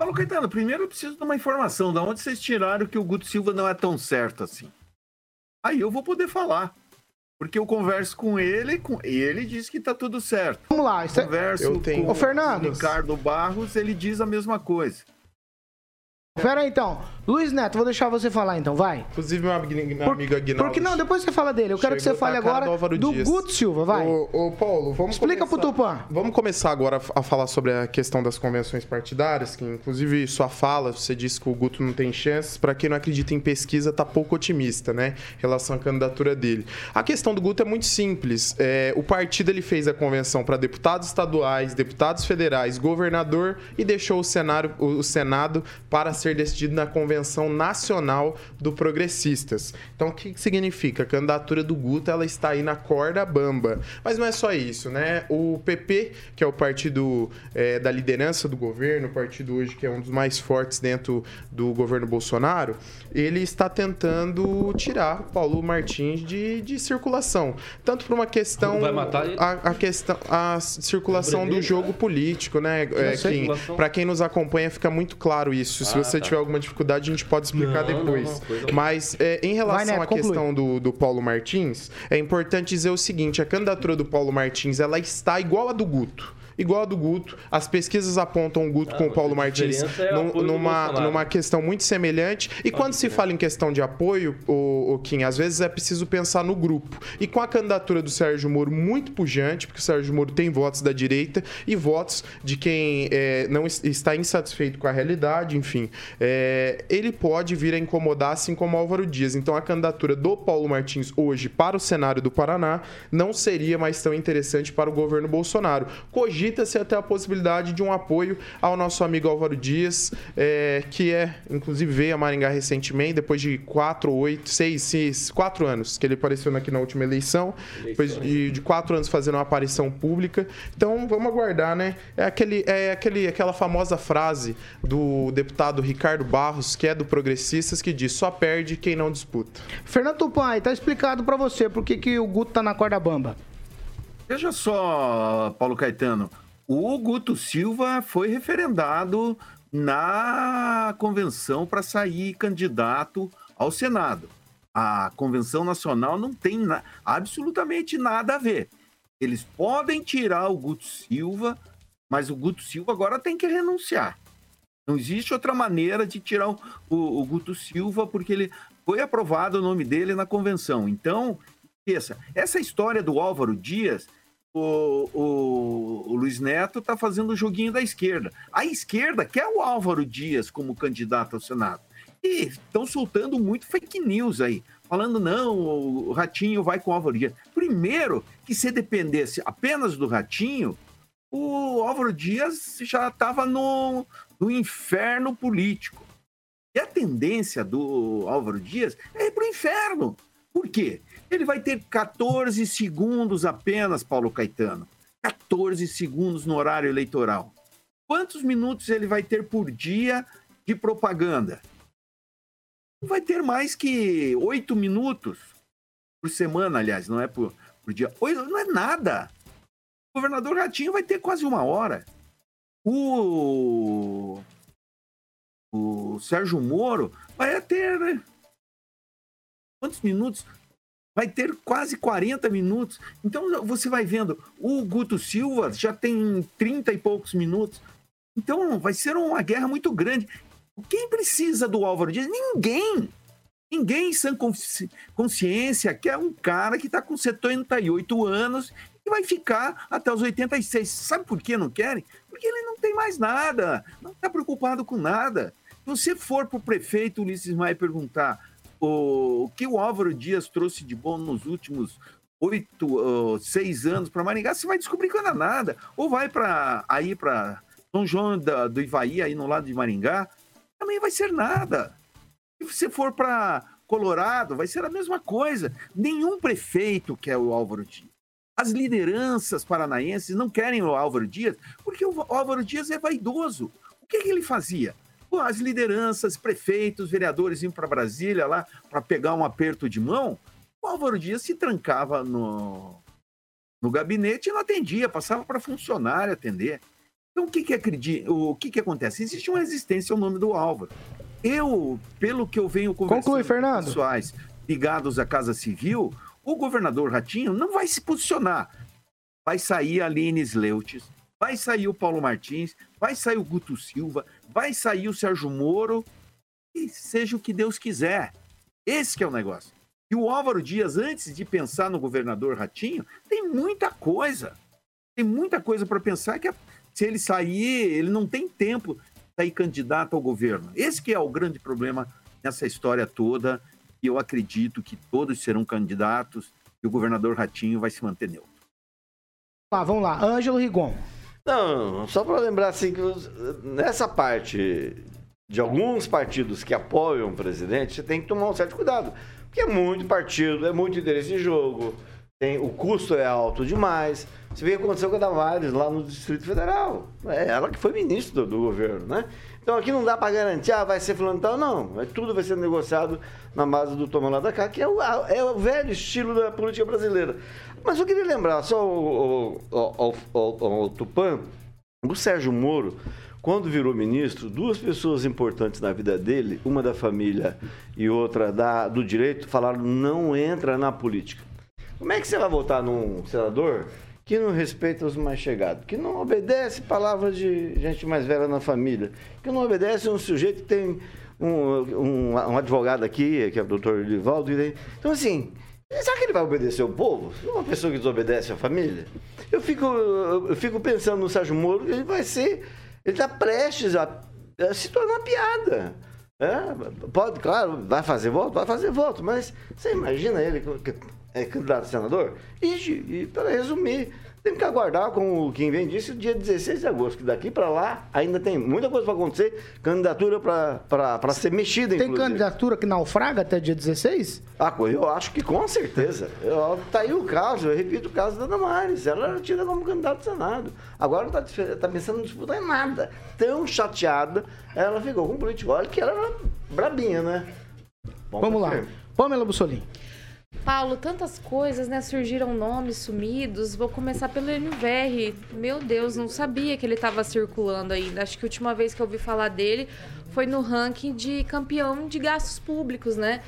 Paulo Caetano, primeiro eu preciso de uma informação. Da onde vocês tiraram que o Guto Silva não é tão certo assim? Aí eu vou poder falar. Porque eu converso com ele com... e ele diz que tá tudo certo.
Vamos lá. Isso
é- converso
eu tenho...
com
Ô, Fernando.
o Ricardo Barros, ele diz a mesma coisa.
Pera aí, então. Luiz Neto, vou deixar você falar então, vai.
Inclusive, minha, minha amiga Aguinaldo...
Porque não, depois você fala dele. Eu quero que você fale agora do
Dias.
Guto Silva, vai.
Ô, ô, Paulo, vamos
Explica
começar,
pro Tupã.
Vamos começar agora a falar sobre a questão das convenções partidárias, que inclusive sua fala, você disse que o Guto não tem chances. Para quem não acredita em pesquisa, tá pouco otimista, né? Em relação à candidatura dele. A questão do Guto é muito simples. É, o partido ele fez a convenção para deputados estaduais, deputados federais, governador e deixou o, cenário, o Senado para ser decidido na convenção nacional do Progressistas. Então, o que significa? A candidatura do Guto ela está aí na corda bamba. Mas não é só isso, né? O PP, que é o partido é, da liderança do governo, o partido hoje que é um dos mais fortes dentro do governo Bolsonaro, ele está tentando tirar o Paulo Martins de, de circulação. Tanto por uma questão.
Vai matar ele?
A, a questão. A circulação do jogo político, né? É. Pra quem nos acompanha, fica muito claro isso. Se
Ah,
você
tá.
tiver alguma dificuldade, a gente pode explicar
Não, não,
depois.
não, coisa-
Mas é, em relação
Neto,
à
conclui.
questão do, do Paulo Martins, é importante dizer o seguinte: a candidatura do Paulo Martins ela está igual a do Guto. Igual a do Guto. As pesquisas apontam o Guto
Ah,
com o Paulo Martins
é
num- numa, numa questão muito semelhante. E quando se fala em questão de apoio, o, o Kim, às vezes é preciso pensar no grupo. E com a candidatura do Sérgio Moro muito pujante, porque o Sérgio Moro tem votos da direita e votos de quem é, não es- está insatisfeito com a realidade, enfim, é, ele pode vir a incomodar, assim como Álvaro Dias. Então a candidatura do Paulo Martins hoje para o cenário do Paraná não seria mais tão interessante para o governo Bolsonaro. Cogita-se até a possibilidade de um apoio ao nosso amigo Álvaro Dias, é, que é, inclusive, veio a Maringá recentemente, depois de quatro, oito, seis, seis, quatro anos que ele apareceu aqui na última eleição, depois de, de quatro anos fazendo uma aparição pública. Então, vamos aguardar, né? É, aquele, é aquele, aquela famosa frase do deputado Ricardo Barros, que é do Progressistas, que diz: só perde quem não disputa.
Fernando Tupan, e tá explicado pra você por que, que o Guto tá na corda bamba.
Veja só, Paulo Caetano, o Guto Silva foi referendado na convenção para sair candidato ao Senado. A convenção nacional não tem na- absolutamente nada a ver. Eles podem tirar o Guto Silva, mas o Guto Silva agora tem que renunciar. Não existe outra maneira de tirar o, o- o Guto Silva, porque ele foi aprovado o nome dele na convenção. Então, esqueça. Essa história do Álvaro Dias, o, o- o Luiz Neto está fazendo o joguinho da esquerda. A esquerda quer o Álvaro Dias como candidato ao Senado. E estão soltando muito fake news aí, falando, não, o Ratinho vai com o Álvaro Dias. Primeiro, que se dependesse apenas do Ratinho, o Álvaro Dias já estava no, no inferno político. E a tendência do Álvaro Dias é ir para o inferno. Por quê? Ele vai ter 14 segundos apenas, Paulo Caetano. 14 segundos no horário eleitoral. Quantos minutos ele vai ter por dia de propaganda? Vai ter mais que oito minutos por semana, aliás, não é por, por dia. Não é nada. O governador Ratinho vai ter quase uma hora. O, o Sérgio Moro vai ter. né? Quantos minutos? Vai ter quase 40 minutos. Então você vai vendo, o Guto Silva já tem 30 e poucos minutos. Então vai ser uma guerra muito grande. Quem precisa do Álvaro Dias? Ninguém. Ninguém em sã consci- consciência quer um cara que está com 78 anos e vai ficar até os 86. Sabe por que não querem? Porque ele não tem mais nada, não está preocupado com nada. Se você for para o prefeito Ulisses Maia perguntar o, o que o Álvaro Dias trouxe de bom nos últimos oito, ah, seis anos para Maringá, você vai descobrir que não é nada. Ou vai para aí para São João da- do Ivaí, aí no lado de Maringá, também vai ser nada. Se você for para Colorado, vai ser a mesma coisa. Nenhum prefeito quer o Álvaro Dias. As lideranças paranaenses não querem o Álvaro Dias porque o Álvaro Dias é vaidoso. O que, que ele fazia? As lideranças, prefeitos, vereadores iam para Brasília lá para pegar um aperto de mão. O Álvaro Dias se trancava no, no gabinete e não atendia, passava para funcionário atender. Então, o que que, acredi- o que que acontece? Existe uma resistência ao nome do Álvaro. Eu, pelo que eu venho conversando
Conclui, Fernando.
com pessoais ligados à Casa Civil, o governador Ratinho não vai se posicionar. Vai sair a Aline Sleutes, vai sair o Paulo Martins, vai sair o Guto Silva, vai sair o Sérgio Moro, e seja o que Deus quiser. Esse é o negócio. E o Álvaro Dias, antes de pensar no governador Ratinho, tem muita coisa. Tem muita coisa para pensar que se ele sair, ele não tem tempo de sair candidato ao governo. Esse que é o grande problema nessa história toda. E eu acredito que todos serão candidatos e o governador Ratinho vai se manter neutro.
Ah, vamos lá. Ângelo Rigon.
Não, só para lembrar assim que nessa parte de alguns partidos que apoiam o presidente, você tem que tomar um certo cuidado. Porque é muito partido, é muito interesse em jogo, tem, o custo é alto demais. Você vê o que aconteceu com a Damares lá no Distrito Federal. É ela que foi ministra do, do governo, né? Então aqui não dá para garantir, ah, vai ser fulano tal, não. É, tudo vai ser negociado na base do toma lá da cá, que é o, é o velho estilo da política brasileira. Mas eu queria lembrar só o, o, o, o Tupã, o Sérgio Moro, quando virou ministro, duas pessoas importantes na vida dele, uma da família e outra da, do direito, falaram: não entra na política. Como é que você vai votar num senador que não respeita os mais chegados, que não obedece palavras de gente mais velha na família, que não obedece um sujeito que tem um, um, um advogado aqui, que é o doutor Livaldo. Então, assim, será que ele vai obedecer o povo? Uma pessoa que desobedece a família? Eu fico, eu fico pensando no Sérgio Moro, ele vai ser, ele está prestes a, a, se tornar piada. É, pode, claro, vai fazer voto, vai fazer voto, mas você imagina ele é candidato a senador? E, e para resumir, tem que aguardar, como quem vem disse, o dia 16 de agosto, que daqui para lá ainda tem muita coisa para acontecer, candidatura para ser mexida,
Tem inclusive. candidatura que naufraga até dia 16?
Ah, eu acho que com certeza. Eu, tá aí o caso, eu repito o caso da Damares. Ela era tida como candidata ao Senado. Agora não está tá pensando em disputar em nada. Tão chateada, ela ficou com o político. Olha que ela era brabinha, né?
Bom, Vamos lá. Pamela Bussolini.
Paulo, tantas coisas, né? Surgiram nomes sumidos. Vou começar pelo NVR. Meu Deus, não sabia que ele estava circulando ainda. Acho que a última vez que eu ouvi falar dele foi no ranking de campeão de gastos públicos, né?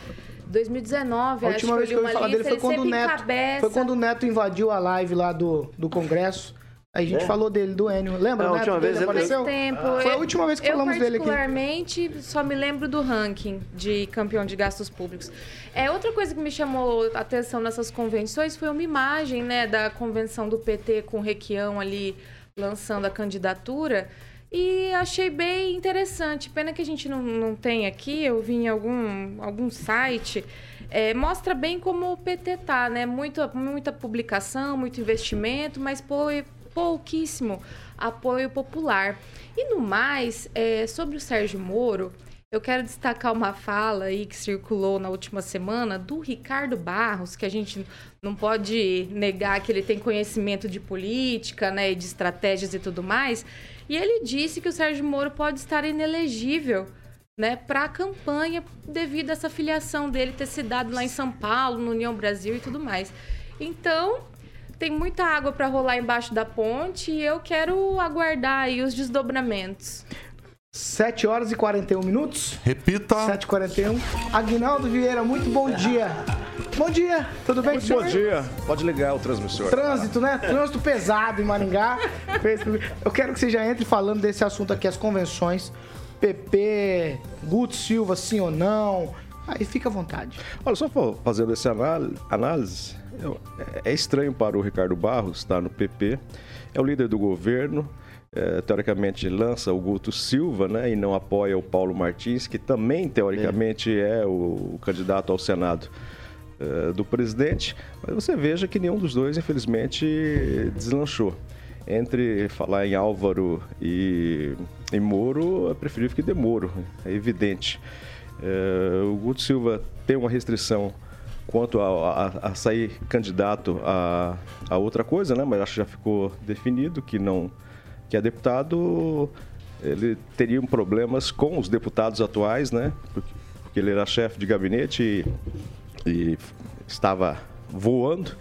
2019,
a última vez que eu ouvi falar dele foi quando, o Neto, foi quando o Neto invadiu a live lá do, do Congresso. A gente é. falou dele, do Enio. Lembra,
né? A última vez ele apareceu?
Tempo.
Foi a última vez que
eu,
falamos dele aqui.
Eu, particularmente, só me lembro do ranking de campeão de gastos públicos. É, outra coisa que me chamou a atenção nessas convenções foi uma imagem, né, da convenção do PT com o Requião ali lançando a candidatura. E achei bem interessante. Pena que a gente não, não tem aqui, eu vi em algum, algum site. É, mostra bem como o PT tá, né? Muita, muita publicação, muito investimento, mas pô, pouquíssimo apoio popular. E no mais, é, sobre o Sérgio Moro, eu quero destacar uma fala aí que circulou na última semana do Ricardo Barros, que a gente não pode negar que ele tem conhecimento de política, né, de estratégias e tudo mais. E ele disse que o Sérgio Moro pode estar inelegível, né, para a campanha devido a essa filiação dele ter se dado lá em São Paulo, no União Brasil e tudo mais. Então, tem muita água para rolar embaixo da ponte e eu quero aguardar aí os desdobramentos.
7 horas e 41 minutos.
Repita.
7 e 41 Aguinaldo Vieira, muito bom dia. Bom dia, tudo bem,
Muito senhor? bom dia. Pode ligar o transmissor.
Trânsito, né? Trânsito pesado em Maringá. Eu quero que você já entre falando desse assunto aqui, as convenções. PP, Guto Silva, sim ou não. Aí fica à vontade.
Olha, só fazendo essa análise, é estranho para o Ricardo Barros estar no PP, é o líder do governo, é, teoricamente lança o Guto Silva, né, e não apoia o Paulo Martins, que também teoricamente é, é o, candidato ao Senado é, do presidente. Mas você veja que nenhum dos dois, infelizmente, deslanchou. Entre falar em Álvaro e, em Moro, é preferível que demoro, é evidente. É, o Guto Silva tem uma restrição quanto a, a, a sair candidato a, a, outra coisa, né? Mas acho que já ficou definido que não que é deputado ele teria problemas com os deputados atuais, né? Porque, porque ele era chefe de gabinete e, e estava voando.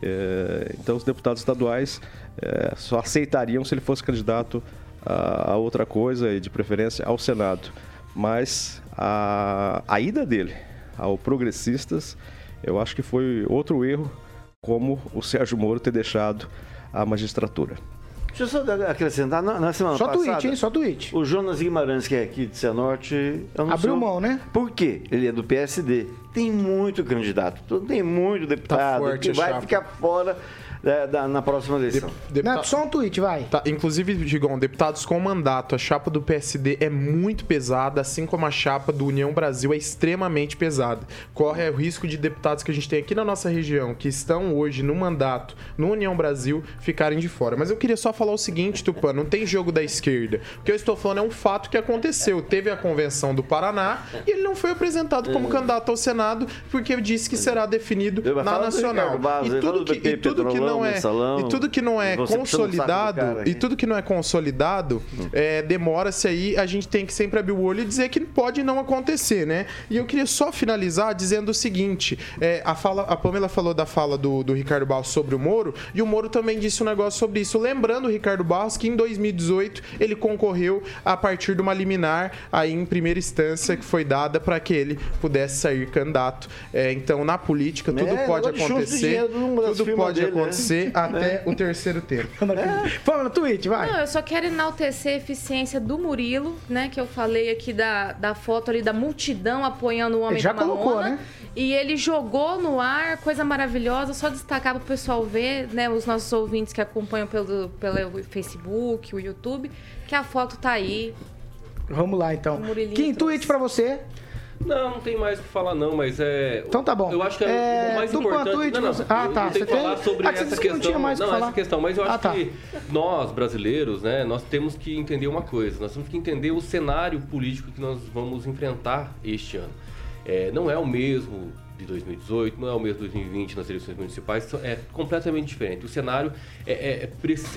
É, então os deputados estaduais é, só aceitariam se ele fosse candidato a, a, outra coisa e de preferência ao Senado. Mas a, a ida dele ao Progressistas eu acho que foi outro erro, como o Sérgio Moro ter deixado a magistratura.
Deixa eu só acrescentar, na, na semana
só
passada...
Só tweet, hein? Só tweet.
O Jonas Guimarães, que é aqui de Cianorte...
Abriu mão, né?
Por quê? Ele é do PSD. Tem muito candidato, tem muito deputado tá forte, que vai chapa. ficar fora é, da- na próxima eleição.
Neto, só um tweet, vai.
Tá, inclusive, Digão, deputados com mandato, a chapa do PSD é muito pesada, assim como a chapa do União Brasil é extremamente pesada. Corre o risco de deputados que a gente tem aqui na nossa região, que estão hoje no mandato no União Brasil, ficarem de fora. Mas eu queria só falar o seguinte, Tupã, não tem jogo da esquerda. O que eu estou falando é um fato que aconteceu. Teve a convenção do Paraná e ele não foi apresentado como candidato ao Senado porque disse que será definido na nacional. E tudo
do
que, e tudo que não é.
Mensalão.
e tudo que não é consolidado
cara
e tudo que não é consolidado é, demora-se aí a gente tem que sempre abrir o olho e dizer que pode não acontecer né? E eu queria só finalizar dizendo o seguinte é, a fala a Pamela falou da fala do, do Ricardo Barros sobre o Moro e o Moro também disse um negócio sobre isso. Lembrando o Ricardo Barros que em 2018 ele concorreu a partir de uma liminar aí em primeira instância que foi dada para que ele pudesse sair candidato. É, então na política tudo
É,
pode acontecer tudo pode
dele, né?
acontecer até
É.
o terceiro tempo
Fala no tweet, vai.
Não, eu só quero enaltecer a eficiência do Murilo, né? Que eu falei aqui da, da foto ali da multidão apoiando o homem
Ele já
da
colocou, né?
E ele jogou no ar, coisa maravilhosa. Só destacar para o pessoal ver, né? Os nossos ouvintes que acompanham pelo, pelo Facebook, o YouTube, que a foto tá aí.
Vamos lá, então. Quem tweet pra você?
Não, não tem mais o que falar, não, mas é.
Então tá bom.
Eu acho que é,
É,
o mais importante.
tweet
não, não,
você- Ah, tá, você
que falar
tem-
sobre
Ah, que
essa
disse que não
questão.
tinha mais que
não,
falar.
essa questão, mas eu acho
Ah, tá.
que nós, brasileiros, né, nós temos que entender uma coisa. Nós temos que entender o cenário político que nós vamos enfrentar este ano. É, não é o mesmo de 2018, não é o mesmo de 2020 nas eleições municipais, é completamente diferente. O cenário é, é- é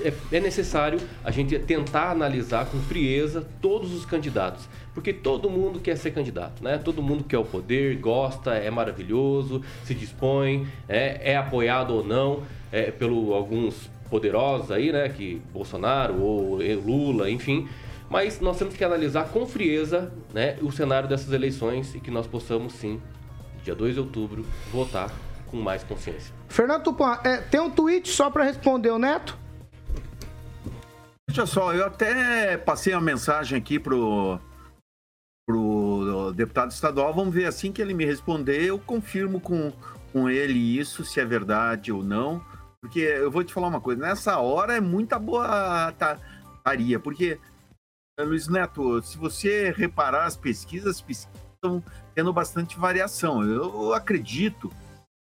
é- é necessário a gente tentar analisar com frieza todos os candidatos, porque todo mundo quer ser candidato, né? Todo mundo quer o poder, gosta, é maravilhoso, se dispõe, é, é apoiado ou não é, pelo alguns poderosos aí, né? Que Bolsonaro ou Lula, enfim. Mas nós temos que analisar com frieza né, o cenário dessas eleições e que nós possamos sim, dia 2 de outubro, votar com mais consciência.
Fernando Tupan, é, tem um tweet só pra responder o Neto?
Deixa só, eu até passei uma mensagem aqui pro, pro deputado estadual. Vamos ver assim que ele me responder, eu confirmo com, com ele isso, se é verdade ou não. Porque eu vou te falar uma coisa, nessa hora é muita boa ta- taria, porque, eh, Luiz Neto, se você reparar as pesquisas, as pesquisas estão tendo bastante variação. Eu acredito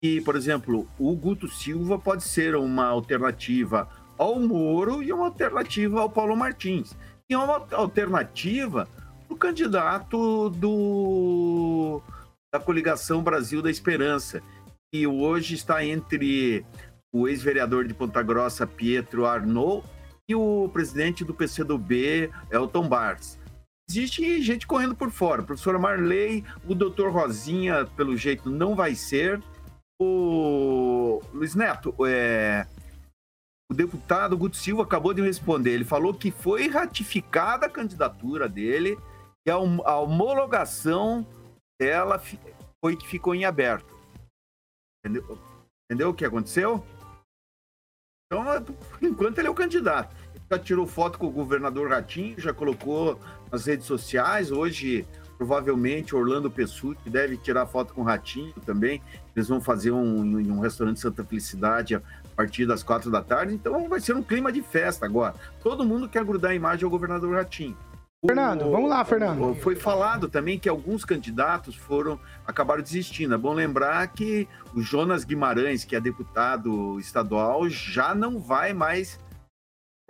que, por exemplo, o Guto Silva pode ser uma alternativa ao Moro e uma alternativa ao Paulo Martins. E uma alternativa para o candidato do, da coligação Brasil da Esperança, que hoje está entre o ex-vereador de Ponta Grossa, Pietro Arnaud, e o presidente do PCdoB, Elton Barros. Existe gente correndo por fora. Professora Marley, o doutor Rosinha, pelo jeito, não vai ser. O Luiz Neto, é, o deputado Guto Silva acabou de responder. Ele falou que foi ratificada a candidatura dele e a a homologação dela foi que ficou em aberto. Entendeu, Entendeu o que aconteceu? Então, é, por enquanto, ele é o candidato. Já tirou foto com o governador Ratinho, já colocou nas redes sociais. Hoje, provavelmente, Orlando Pessutti deve tirar foto com o Ratinho também. Eles vão fazer um, em um restaurante Santa Felicidade a partir das quatro da tarde. Então, vai ser um clima de festa agora. Todo mundo quer grudar a imagem ao governador Ratinho.
Fernando, vamos lá, Fernando.
Foi falado também que alguns candidatos foram acabaram desistindo. É bom lembrar que o Jonas Guimarães, que é deputado estadual, já não vai mais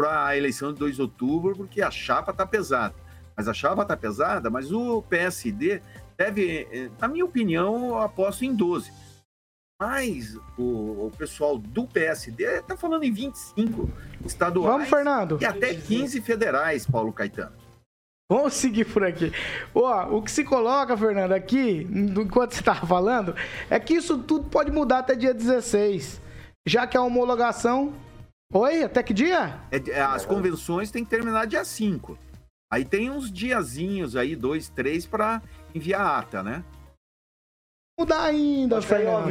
para a eleição de 2 de outubro, porque a chapa está pesada. Mas a chapa está pesada, mas o PSD deve, na minha opinião, eu aposto em 12. Mas o, o pessoal do PSD está falando em 25 estaduais
Vamos, Fernando.
e até 15 federais, Paulo Caetano.
Vamos seguir por aqui. Ó, o que se coloca, Fernando, aqui, enquanto você estava falando, é que isso tudo pode mudar até dia 16. Já que a homologação. Oi, até que dia?
É, é, as convenções têm que terminar dia 5. Aí tem uns diazinhos aí, dois, três, para enviar a ata, né?
Mudar ainda, Fernando.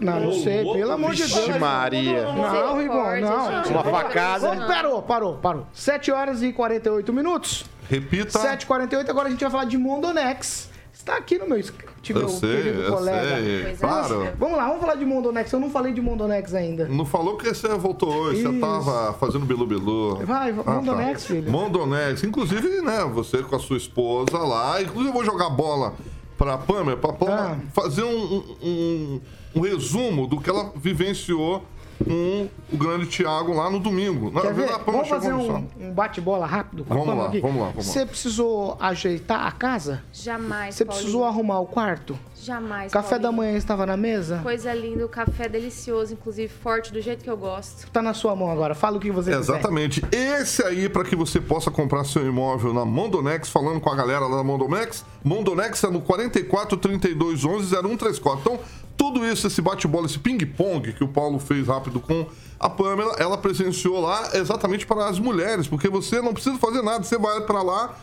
Não, não sei, pelo amor de Deus.
Vixe Maria.
Não, Rigon, não.
Uma facada.
Parou, parou, parou. 7 horas e 48 minutos.
Repita.
7h48, agora a gente vai falar de Mondonex. Está aqui no meu script,
Eu
meu
sei,
querido
eu
colega.
sei,
é.
claro.
Vamos lá, vamos falar de Mondonex. Eu não falei de Mondonex ainda.
Não falou que você voltou hoje, você
Isso.
tava fazendo bilu-bilu.
Vai, Mondonex, filho.
Mondonex. Inclusive, né, você com a sua esposa lá. Inclusive, eu vou jogar bola pra Pamela, pra Pamela
Ah.
fazer um, um, um resumo do que ela vivenciou com o grande Thiago lá no domingo. Na
Quer ver?
verdade, a Pamela
Vamos fazer um, um bate-bola rápido com a
Vamos
Pamela
lá,
aqui?
vamos lá, vamos lá.
Você precisou ajeitar a casa?
Jamais,
Você
Paulinho.
precisou arrumar o quarto?
Jamais,
Café da
Paulinho.
manhã estava na mesa?
Coisa linda, o café delicioso, inclusive forte, do jeito que eu gosto.
Tá na sua mão agora. Fala o que você quiser.
Exatamente. Esse aí para que você possa comprar seu imóvel na Mondonex, falando com a galera lá da Mondonex. Mondonex é no 44 32 11 0134. Então, tudo isso, esse bate-bola, esse ping-pong que o Paulo fez rápido com a Pamela, ela presenciou lá exatamente para as mulheres, porque você não precisa fazer nada, você vai para lá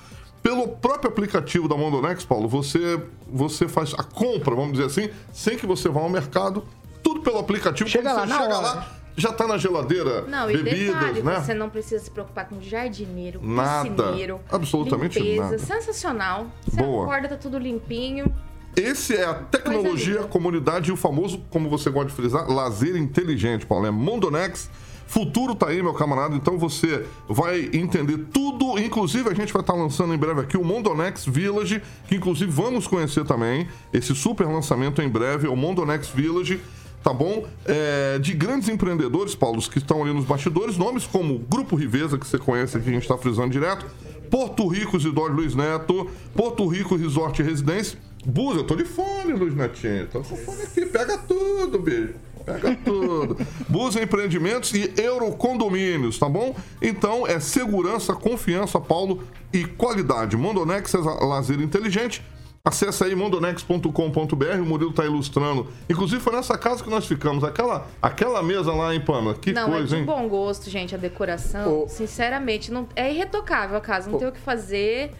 pelo próprio aplicativo da Mondonex, Paulo, você, você faz a compra, vamos dizer assim, sem que você vá ao mercado, tudo pelo aplicativo.
Chega
Quando
lá,
você
na
chega
hora.
lá, já tá na geladeira,
Não, e
bebidas,
detalhe,
né?
você não precisa se preocupar com jardineiro,
Nada.
piscineiro,
Absolutamente
limpeza,
nada.
sensacional. Você
Boa.
acorda, tá tudo limpinho.
Esse é a tecnologia, a comunidade e o famoso, como você gosta de frisar, lazer inteligente, Paulo. É Mondonex. Futuro tá aí, meu camarada. Então você vai entender tudo. Inclusive, a gente vai estar lançando em breve aqui o Mondonex Village, que inclusive vamos conhecer também. Esse super lançamento em breve, é o Mondonex Village. Tá bom? É, de grandes empreendedores, Paulo, que estão ali nos bastidores, nomes como Grupo Riveza, que você conhece aqui, a gente está frisando direto, Porto Rico Isidoro Luiz Neto, Porto Rico Resort e Residência. Buza, eu tô de fone, Luiz Netinho. Tô com fone aqui, pega tudo, bicho. Pega tudo. Buza Empreendimentos e Eurocondomínios, tá bom? Então é segurança, confiança, Paulo, e qualidade. Mondonex é lazer inteligente. Acesse aí mondonex.com.br, o Murilo tá ilustrando. Inclusive foi nessa casa que nós ficamos, aquela, aquela mesa lá em Pama. Que
não,
coisa,
é de
hein?
bom gosto, gente, a decoração. Sinceramente, não, é irretocável a casa, não tem o que fazer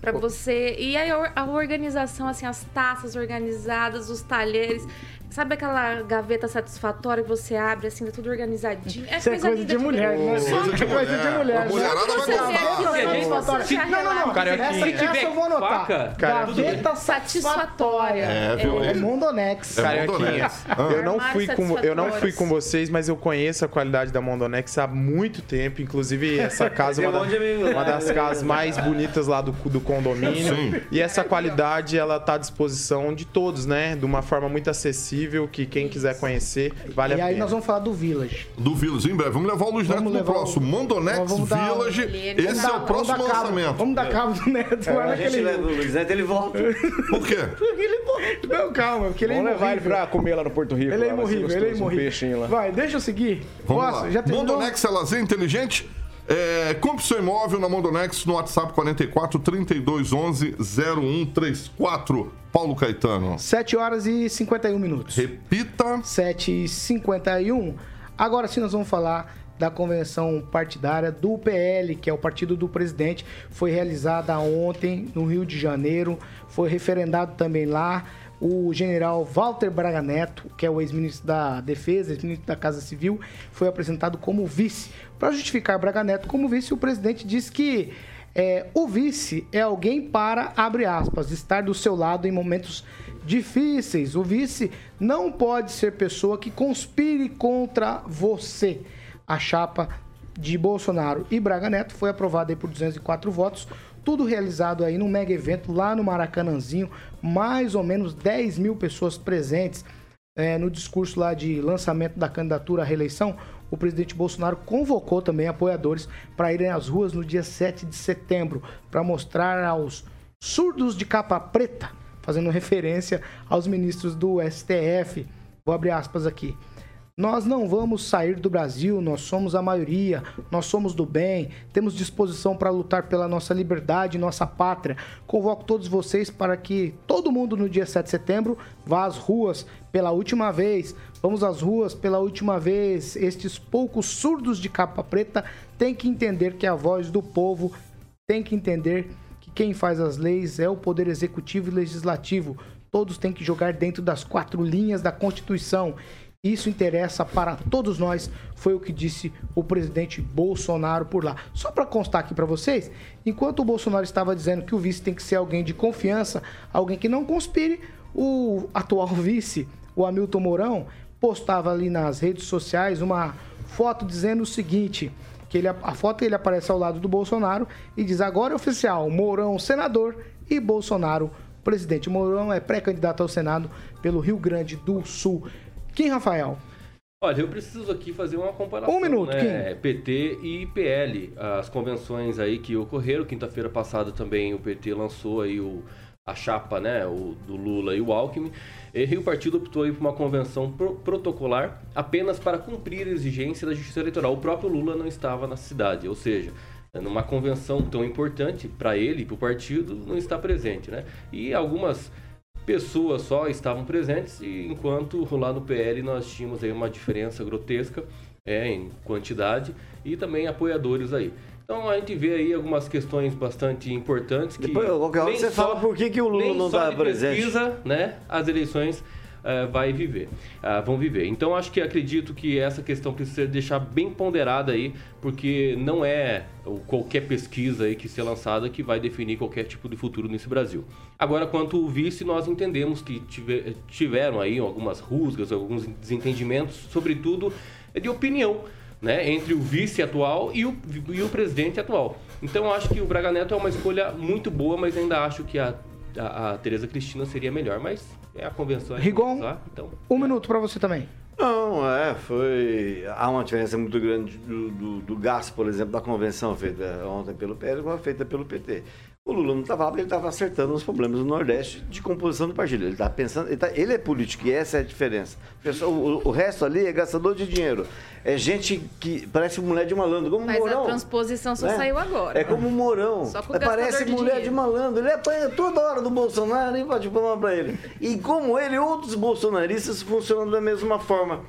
pra você. E aí a organização, assim, as taças organizadas, os talheres. Sabe aquela gaveta satisfatória que você abre, assim, tá tudo organizadinho?
Isso é coisa
linda
de mulher, né?
Só
Coisa de mulher.
A
né?
mulherada vai gostar.
Não, não, não.
relaxa.
Carioquinha.
Essa, essa eu vou anotar.
faca,
Gaveta satisfatória.
É, viu?
É Mondonex.
É Mondonex. Ah.
eu não fui com eu não fui com vocês, mas eu conheço a qualidade da Mondonex há muito tempo. Inclusive essa casa é uma,
um
da-
lá.
uma das casas mais bonitas lá do, do condomínio.
Sim.
E essa qualidade ela tá à disposição de todos, né? De uma forma muito acessível que quem quiser conhecer vale
E
a
aí
pena.
nós vamos falar do Village.
Do Village, em breve. Vamos levar o Luiz Neto no
o-
próximo.
Vamos dar-
Village.
Ele-
Esse é o próximo
vamos dar cabo,
lançamento.
Vamos dar cabo do Neto. lá
A gente
naquele-
leva o Luiz Neto, ele volta.
Por quê?
Ele- Não, calma, porque ele é
Vamos levar ele
imorrível.
pra comer lá no Porto Rico.
Ele é imorrível, ele é
gostoso, um
imorrível.
peixinho lá.
Vai, deixa eu seguir.
Vamos
Posso?
lá.
Já?
Mondonex é lazer inteligente. É, compre seu imóvel na Mondonex no WhatsApp 44 32 11 0134. Paulo Caetano.
7 horas e 51 minutos.
Repita.
7 e 51. Agora sim nós vamos falar da convenção partidária do PL, que é o partido do presidente. Foi realizada ontem no Rio de Janeiro. Foi referendado também lá o general Walter Braga Neto, que é o ex-ministro da Defesa, ex-ministro da Casa Civil, foi apresentado como vice. Para justificar Braga Neto como vice, o presidente disse que é, o vice é alguém para, abre aspas, estar do seu lado em momentos difíceis. O vice não pode ser pessoa que conspire contra você. A chapa de Bolsonaro e Braga Neto foi aprovada por 204 votos. Tudo realizado aí num mega evento lá no Maracanãzinho. Mais ou menos 10 mil pessoas presentes. É, no discurso lá de lançamento da candidatura à reeleição, o presidente Bolsonaro convocou também apoiadores para irem às ruas no dia 7 de setembro para mostrar aos surdos de capa preta, fazendo referência aos ministros do STF. Vou abrir aspas aqui. Nós não vamos sair do Brasil, nós somos a maioria, nós somos do bem, temos disposição para lutar pela nossa liberdade nossa pátria. Convoco todos vocês para que todo mundo no dia 7 de setembro vá às ruas pela última vez. Vamos às ruas pela última vez. Estes poucos surdos de capa preta têm que entender que a voz do povo tem que entender que quem faz as leis é o poder executivo e legislativo. Todos têm que jogar dentro das quatro linhas da Constituição. Isso interessa para todos nós, foi o que disse o presidente Bolsonaro por lá. Só para constar aqui para vocês, enquanto o Bolsonaro estava dizendo que o vice tem que ser alguém de confiança, alguém que não conspire, o atual vice, o Hamilton Mourão, postava ali nas redes sociais uma foto dizendo o seguinte: que ele, a foto ele aparece ao lado do Bolsonaro e diz agora é oficial, Mourão senador e Bolsonaro presidente. Mourão é pré-candidato ao Senado pelo Rio Grande do Sul. Kim Rafael.
Olha, eu preciso aqui fazer uma comparação.
Um minuto,
né? PT e PL. As convenções aí que ocorreram. Quinta-feira passada também o PT lançou aí o, a chapa, né? O, do Lula e o Alckmin. E o partido optou aí por uma convenção pro, protocolar apenas para cumprir a exigência da Justiça Eleitoral. O próprio Lula não estava na cidade, ou seja, numa convenção tão importante para ele e para o partido, não está presente, né? E algumas pessoas só estavam presentes, e enquanto lá no PL nós tínhamos aí uma diferença grotesca é, em quantidade e também apoiadores aí. Então a gente vê aí algumas questões bastante importantes que
Depois, qualquer hora você
só-
fala por que que o Lula não tá
de
presente.
pesquisa, né, as eleições eh, vai viver, ah, vão viver. Então acho que acredito que essa questão precisa deixar bem ponderada aí, porque não é qualquer pesquisa aí que ser lançada que vai definir qualquer tipo de futuro nesse Brasil. Agora, quanto o vice, nós entendemos que tive- tiveram aí algumas rusgas, alguns desentendimentos, sobretudo de opinião. Né, entre o vice atual e o, e o presidente atual. Então acho que o Braga Neto é uma escolha muito boa, mas ainda acho que a, a, a Tereza Cristina seria melhor. Mas é a convenção. é
Rigon,
então.
um minuto para você também.
Não, é, foi. Há uma diferença muito grande do, do, do gasto, por exemplo, da convenção feita ontem pelo PL com a feita pelo PT. O Lula não estava lá porque ele estava acertando os problemas do Nordeste de composição do partido. Ele está pensando, ele, tá- ele é político e essa é a diferença. O, pessoal- o- o resto ali é gastador de dinheiro. É gente que parece mulher de malandro, como
Mas
Mourão.
a transposição só
né?
saiu agora.
É como o Mourão.
Só com o
É, parece
de
mulher
dinheiro.
de malandro. Ele apanha toda hora do Bolsonaro e bate palma pra ele. E como ele, outros bolsonaristas funcionam da mesma forma.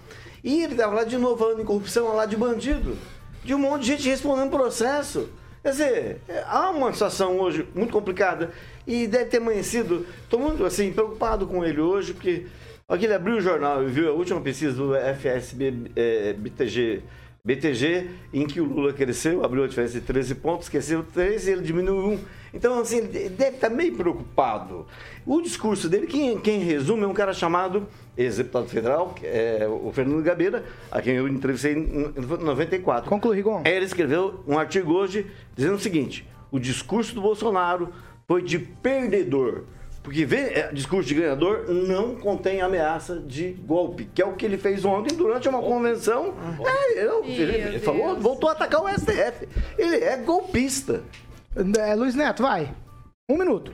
E ele tava lá de novo falando em corrupção, lá de bandido. De um monte de gente respondendo processo. Quer dizer, é, há uma situação hoje muito complicada e deve ter amanhecido. Estou muito assim, preocupado com ele hoje, porque aqui ele abriu o jornal e viu a última pesquisa do FSB eh, BTG, BTG, em que o Lula cresceu, abriu a diferença de 13 pontos, esqueceu 13 e ele diminuiu 1. Então, assim, ele deve estar meio preocupado. O discurso dele, quem, quem resume, é um cara chamado ex-deputado federal, é o Fernando Gabeira, a quem eu entrevistei em 94.
Conclui, Rigon.
Ele escreveu um artigo hoje dizendo o seguinte: o discurso do Bolsonaro foi de perdedor. Porque ver é, discurso de ganhador não contém ameaça de golpe, que é o que ele fez ontem durante uma convenção. É, eu, ele, ele falou, voltou a atacar o STF. Ele é golpista.
É, Luiz Neto, vai. Um minuto.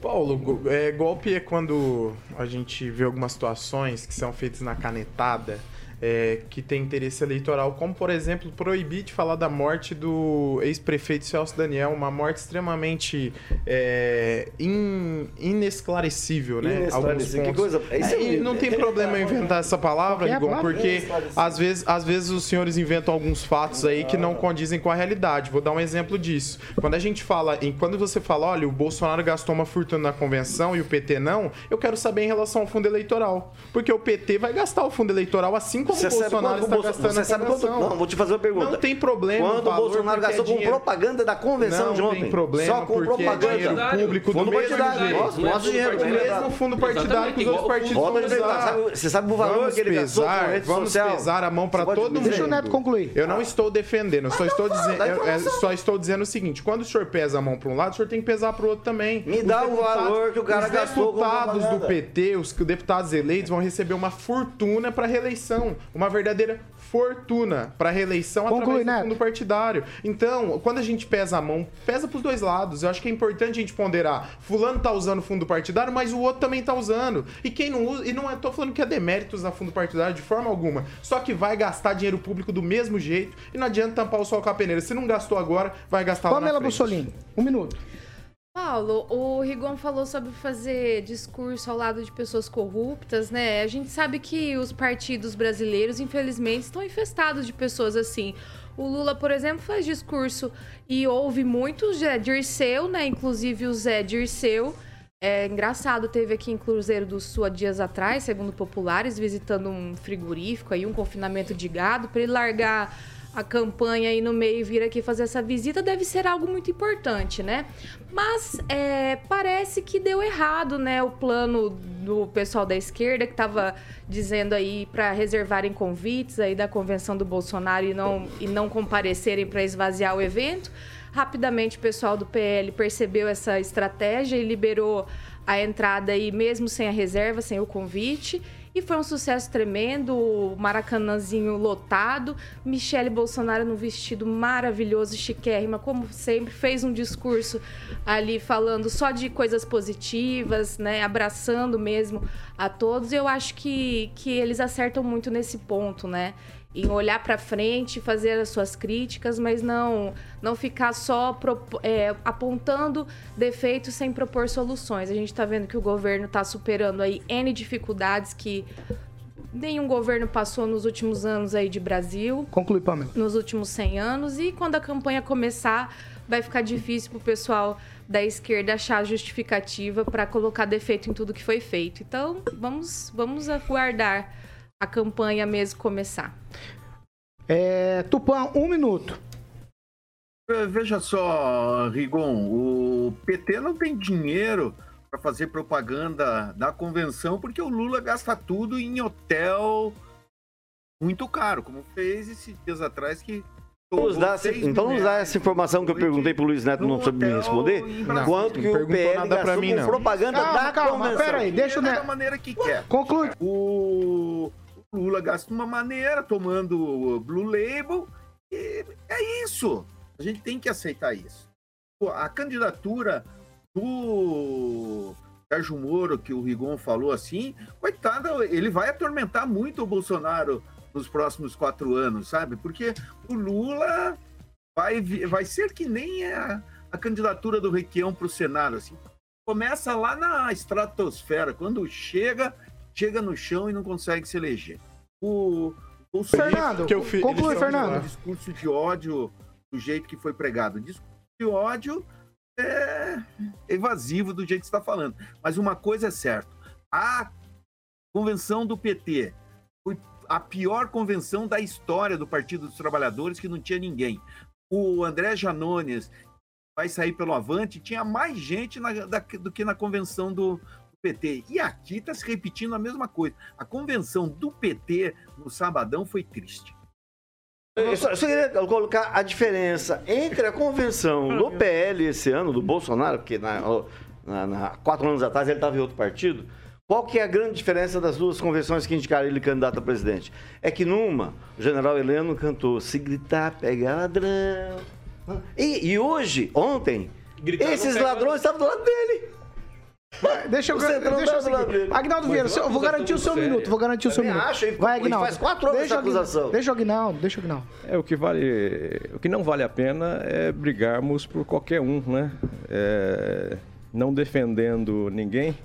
Paulo, é, golpe é quando a gente vê algumas situações que são feitas na canetada é, que tem interesse eleitoral, como por exemplo proibir de falar da morte do ex-prefeito Celso Daniel, uma morte extremamente é, in- inesclarecível, né?
Inesclarecível, que
pontos.
coisa- isso
É,
é
e não tem problema inventar essa palavra,
é
Rigon, porque
Inesclarecível.
às vezes, às vezes os senhores inventam alguns fatos aí que não condizem com a realidade. Vou dar um exemplo disso. Quando a gente fala, em, quando você fala, olha, o Bolsonaro gastou uma fortuna na convenção e o PT não, eu quero saber em relação ao fundo eleitoral. Porque o PT vai gastar o fundo eleitoral assim como
Você
o
sabe
Bolsonaro está
Bolso-
gastando
você sabe quanto. Não, vou te fazer uma pergunta.
Não tem problema.
Quanto o Bolsonaro
porque
gastou
é
com propaganda da convenção
não
de ontem?
tem problema,
Só com
porque é
propaganda.
dinheiro público do
Fundo
mesmo jeito.
Não é
nosso
fundo
dinheiro.
O
partidário.
mesmo fundo partidário que os outros partidos vão
a
usar.
sabe- você sabe o valor
vamos
que ele gastou com
pesar,
rede
Vamos
social?
pesar a mão para todo mundo.
Deixa o Neto concluir.
Eu não estou defendendo, eu só estou dizendo, só estou dizendo o seguinte: quando o senhor pesa a mão para um lado, o senhor tem que pesar para o outro também.
Me
Os
dá o valor que o cara
os
gastou com
deputados do. PT, os deputados eleitos vão receber uma fortuna para reeleição, uma verdadeira fortuna para reeleição
Conclui,
através do fundo partidário. Então, quando a gente pesa a mão, pesa para os dois lados. Eu acho que é importante a gente ponderar. Fulano tá usando fundo partidário, mas o outro também tá usando. E quem não usa, e não é, tô falando que é demérito usar fundo partidário de forma alguma. Só que vai gastar dinheiro público do mesmo jeito e não adianta tampar o sol com a peneira. Se não gastou agora, vai gastar lá na
Pamela
frente.
Bussolini, um minuto.
Paulo, o Rigon falou sobre fazer discurso ao lado de pessoas corruptas, né? A gente sabe que os partidos brasileiros, infelizmente, estão infestados de pessoas assim. O Lula, por exemplo, faz discurso e ouve muito Zé Dirceu, né? Inclusive o Zé Dirceu É engraçado, teve aqui em Cruzeiro do Sul há dias atrás, segundo populares, visitando um frigorífico aí, um confinamento de gado, para ele largar a campanha aí no meio vir aqui fazer essa visita deve ser algo muito importante, né? Mas é, parece que deu errado, né? O plano do pessoal da esquerda que estava dizendo aí para reservarem convites aí da convenção do Bolsonaro e não, e não comparecerem para esvaziar o evento. Rapidamente o pessoal do PL percebeu essa estratégia e liberou a entrada aí mesmo sem a reserva, sem o convite. E foi um sucesso tremendo, o Maracanãzinho lotado, Michele Bolsonaro num vestido maravilhoso, chiquérrima, como sempre, fez um discurso ali falando só de coisas positivas, né, abraçando mesmo a todos. Eu acho que, que eles acertam muito nesse ponto, né? Em olhar para frente, fazer as suas críticas, mas não não ficar só é, apontando defeitos sem propor soluções. A gente está vendo que o governo está superando aí n dificuldades que nenhum governo passou nos últimos anos aí de Brasil.
Conclui, Pamela.
Nos últimos 100 anos e quando a campanha começar, vai ficar difícil para o pessoal da esquerda achar justificativa para colocar defeito em tudo que foi feito. Então, vamos vamos aguardar a campanha mesmo começar.
É, Tupã, um minuto.
Veja só, Rigon, o PT não tem dinheiro para fazer propaganda da convenção porque o Lula gasta tudo em hotel muito caro, como fez esses dias atrás que
Vamos dar, então vamos dar essa informação que eu perguntei pro Luiz Neto, não soube me responder. Não, quanto que o PL gastou pra mim, com propaganda
calma,
da
calma,
convenção.
Pera aí, deixa o
Da
Neto...
maneira que quer.
Conclui.
O Lula gasta de uma maneira, tomando Blue Label, e é isso. A gente tem que aceitar isso. A candidatura do Sérgio Moro, que o Rigon falou assim, coitado, ele vai atormentar muito o Bolsonaro nos próximos quatro anos, sabe? Porque o Lula vai, vai ser que nem a, a candidatura do Requião para o Senado, assim. Começa lá na estratosfera, quando chega, chega no chão e não consegue se eleger. O, o
Fernando,
que eu fiz,
conclui, Fernando.
discurso de ódio do jeito que foi pregado. Discurso de ódio é evasivo do jeito que está falando. Mas uma coisa é certa: a convenção do PT foi a pior convenção da história do Partido dos Trabalhadores, que não tinha ninguém. O André Janones vai sair pelo Avante, tinha mais gente na- da- do que na convenção do PT. E aqui está se repetindo a mesma coisa. A convenção do PT no sabadão foi triste.
Eu só, eu só queria colocar a diferença entre a convenção do PL esse ano, do Bolsonaro, porque na, na- na- quatro anos atrás ele estava em outro partido. Qual que é a grande diferença das duas convenções que indicaram ele candidato a presidente? É que numa, o general Heleno cantou se gritar, pegar ladrão. E, e hoje, ontem,
Gritar
esses
pega
ladrões estavam do lado dele.
Deixa eu, deixa eu seguir. Agnaldo Vieira, eu vou garantir o seu
acusação
minuto, vou garantir o seu minuto.
acho,
Vai, Agnaldo.
faz quatro anos
deixa
acusação.
Deixa o Agnaldo, deixa o Agnaldo.
É, o que vale. O que não vale a pena é brigarmos por qualquer um, né? É, não defendendo ninguém,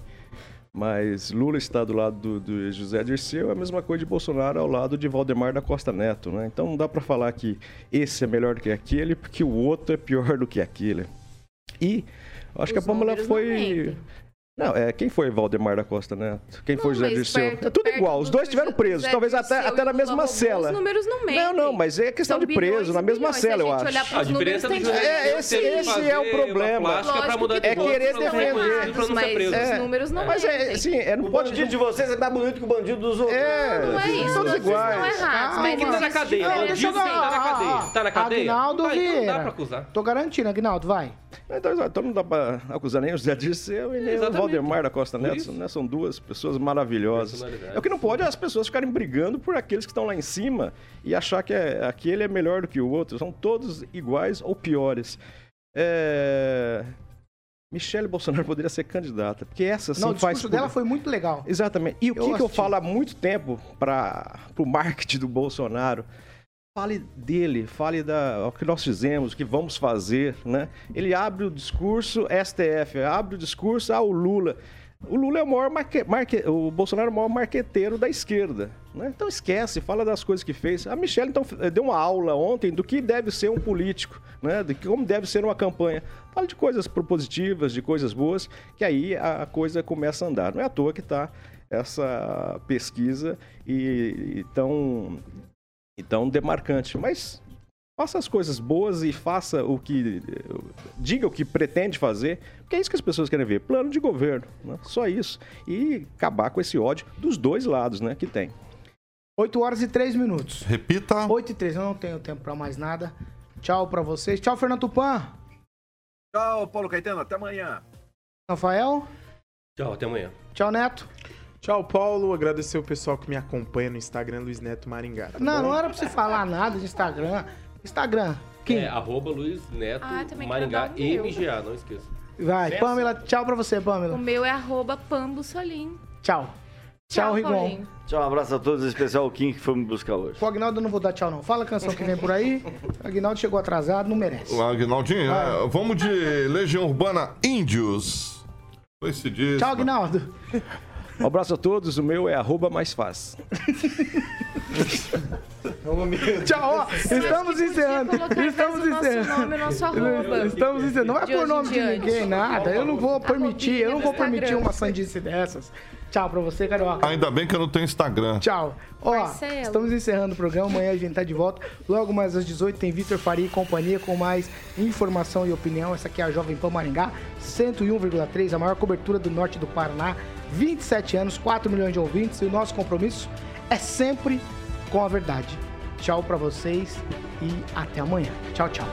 mas Lula está do lado do, do José Dirceu, é a mesma coisa de Bolsonaro ao lado de Valdemar da Costa Neto, né? Então não dá para falar que esse é melhor do que aquele, porque o outro é pior do que aquele. E acho que a
Os
Pamela foi. Não, é, quem foi Valdemar da Costa Neto? Quem foi
Não,
José
mas
Dirceu?
perto-
é tudo igual, os
do
dois
que
estiveram
José
presos, talvez até, até na mesma cela.
Os números não mentem.
Não, não, mas é questão
São
de preso,
bilhões
na mesma
bilhões.
Cela, eu acho.
A diferença
números,
do
tem
José.
É, esse-
tem que
esse é o problema.
que
É
voto,
querer
não
defender.
não
Mas
preso.
os números não
Mas é,
mentem.
assim, é, não
O bandido de vocês é mais bonito que o bandido dos outros.
É,
Não é isso,
todos iguais.
estão errados.
Ah,
mas
Quem tá na
existe
cadeia? tá na cadeia. Tá na cadeia?
Agnaldo
Aí, então não
Vieira.
dá pra acusar.
Tô garantindo, Agnaldo, vai.
Então, então não dá pra acusar nem o José Dirceu e nem o
Exatamente.
Valdemar da Costa Neto. né? São duas pessoas maravilhosas. É o que não pode é as pessoas ficarem brigando por aqueles que estão lá em cima e achar que é- aquele é melhor do que o outro. São todos iguais ou piores. É... Michele Bolsonaro poderia ser candidata, porque essa sim
não, o
faz...
discurso dela foi muito legal.
Exatamente. E o
Eu
que, que eu falo há muito tempo para o marketing do Bolsonaro? Fale dele, fale da o que nós fizemos, o que vamos fazer, né? Ele abre o discurso STF, abre o discurso ao Lula. O Lula é o maior marque, marque, o Bolsonaro é o maior marqueteiro da esquerda. Né? Então esquece, fala das coisas que fez. A Michelle então deu uma aula ontem do que deve ser um político, né? De como deve ser uma campanha. Fala de coisas propositivas, de coisas boas, que aí a coisa começa a andar. Não é à toa que está essa pesquisa e, e tão, e tão demarcante. Mas faça as coisas boas e faça o que. Diga o que pretende fazer, porque é isso que as pessoas querem ver. Plano de governo. Né? Só isso. E acabar com esse ódio dos dois lados né, que tem.
8 horas e 3 minutos.
Repita.
8 e 3, eu não tenho tempo pra mais nada. Tchau pra vocês. Tchau, Fernando Tupan.
Tchau, Paulo Caetano. Até amanhã.
Rafael.
Tchau, até amanhã.
Tchau, Neto.
Tchau, Paulo. Agradecer o pessoal que me acompanha no Instagram, Luiz Neto Maringá. tá
Não,
bom?
não era pra você falar nada de Instagram. Instagram. Quem?
É, arroba Luiz Neto
Ah,
Maringá
o.
MGA, não esqueça.
Vai,
Certo?
Pamela. Tchau pra você,
O
Pamela.
meu é arroba Pambo Solim.
Tchau. Tchau, Rigon.
Tchau, um abraço a todos, em especial o Kim que foi me buscar hoje.
O Agnaldo eu não vou dar tchau, não. Fala a canção que vem por aí. O Agnaldo chegou atrasado, não merece.
O Agnaldinho, é, vamos de Legião Urbana Índios. Esse dia.
Tchau, Agnaldo.
Um abraço a todos, o meu é arroba mais fácil.
Tchau, ó. Estamos encerrando. Estamos encerrando. Estamos encerrando. Não vai
De
pôr nome de
diante.
ninguém, nada. Eu não vou permitir. Eu não vou permitir uma sandice dessas. Tchau pra você, Carioca.
Ainda bem que eu não tenho Instagram.
Tchau. Ó,
Marcelo.
estamos encerrando o programa. Amanhã a gente tá de volta. Logo mais às 18 tem Vitor Faria e companhia com mais informação e opinião. Essa aqui é a Jovem Pan Maringá, 101,3, a maior cobertura do norte do Paraná. 27 anos, 4 milhões de ouvintes e o nosso compromisso é sempre com a verdade. Tchau pra vocês e até amanhã. Tchau, tchau.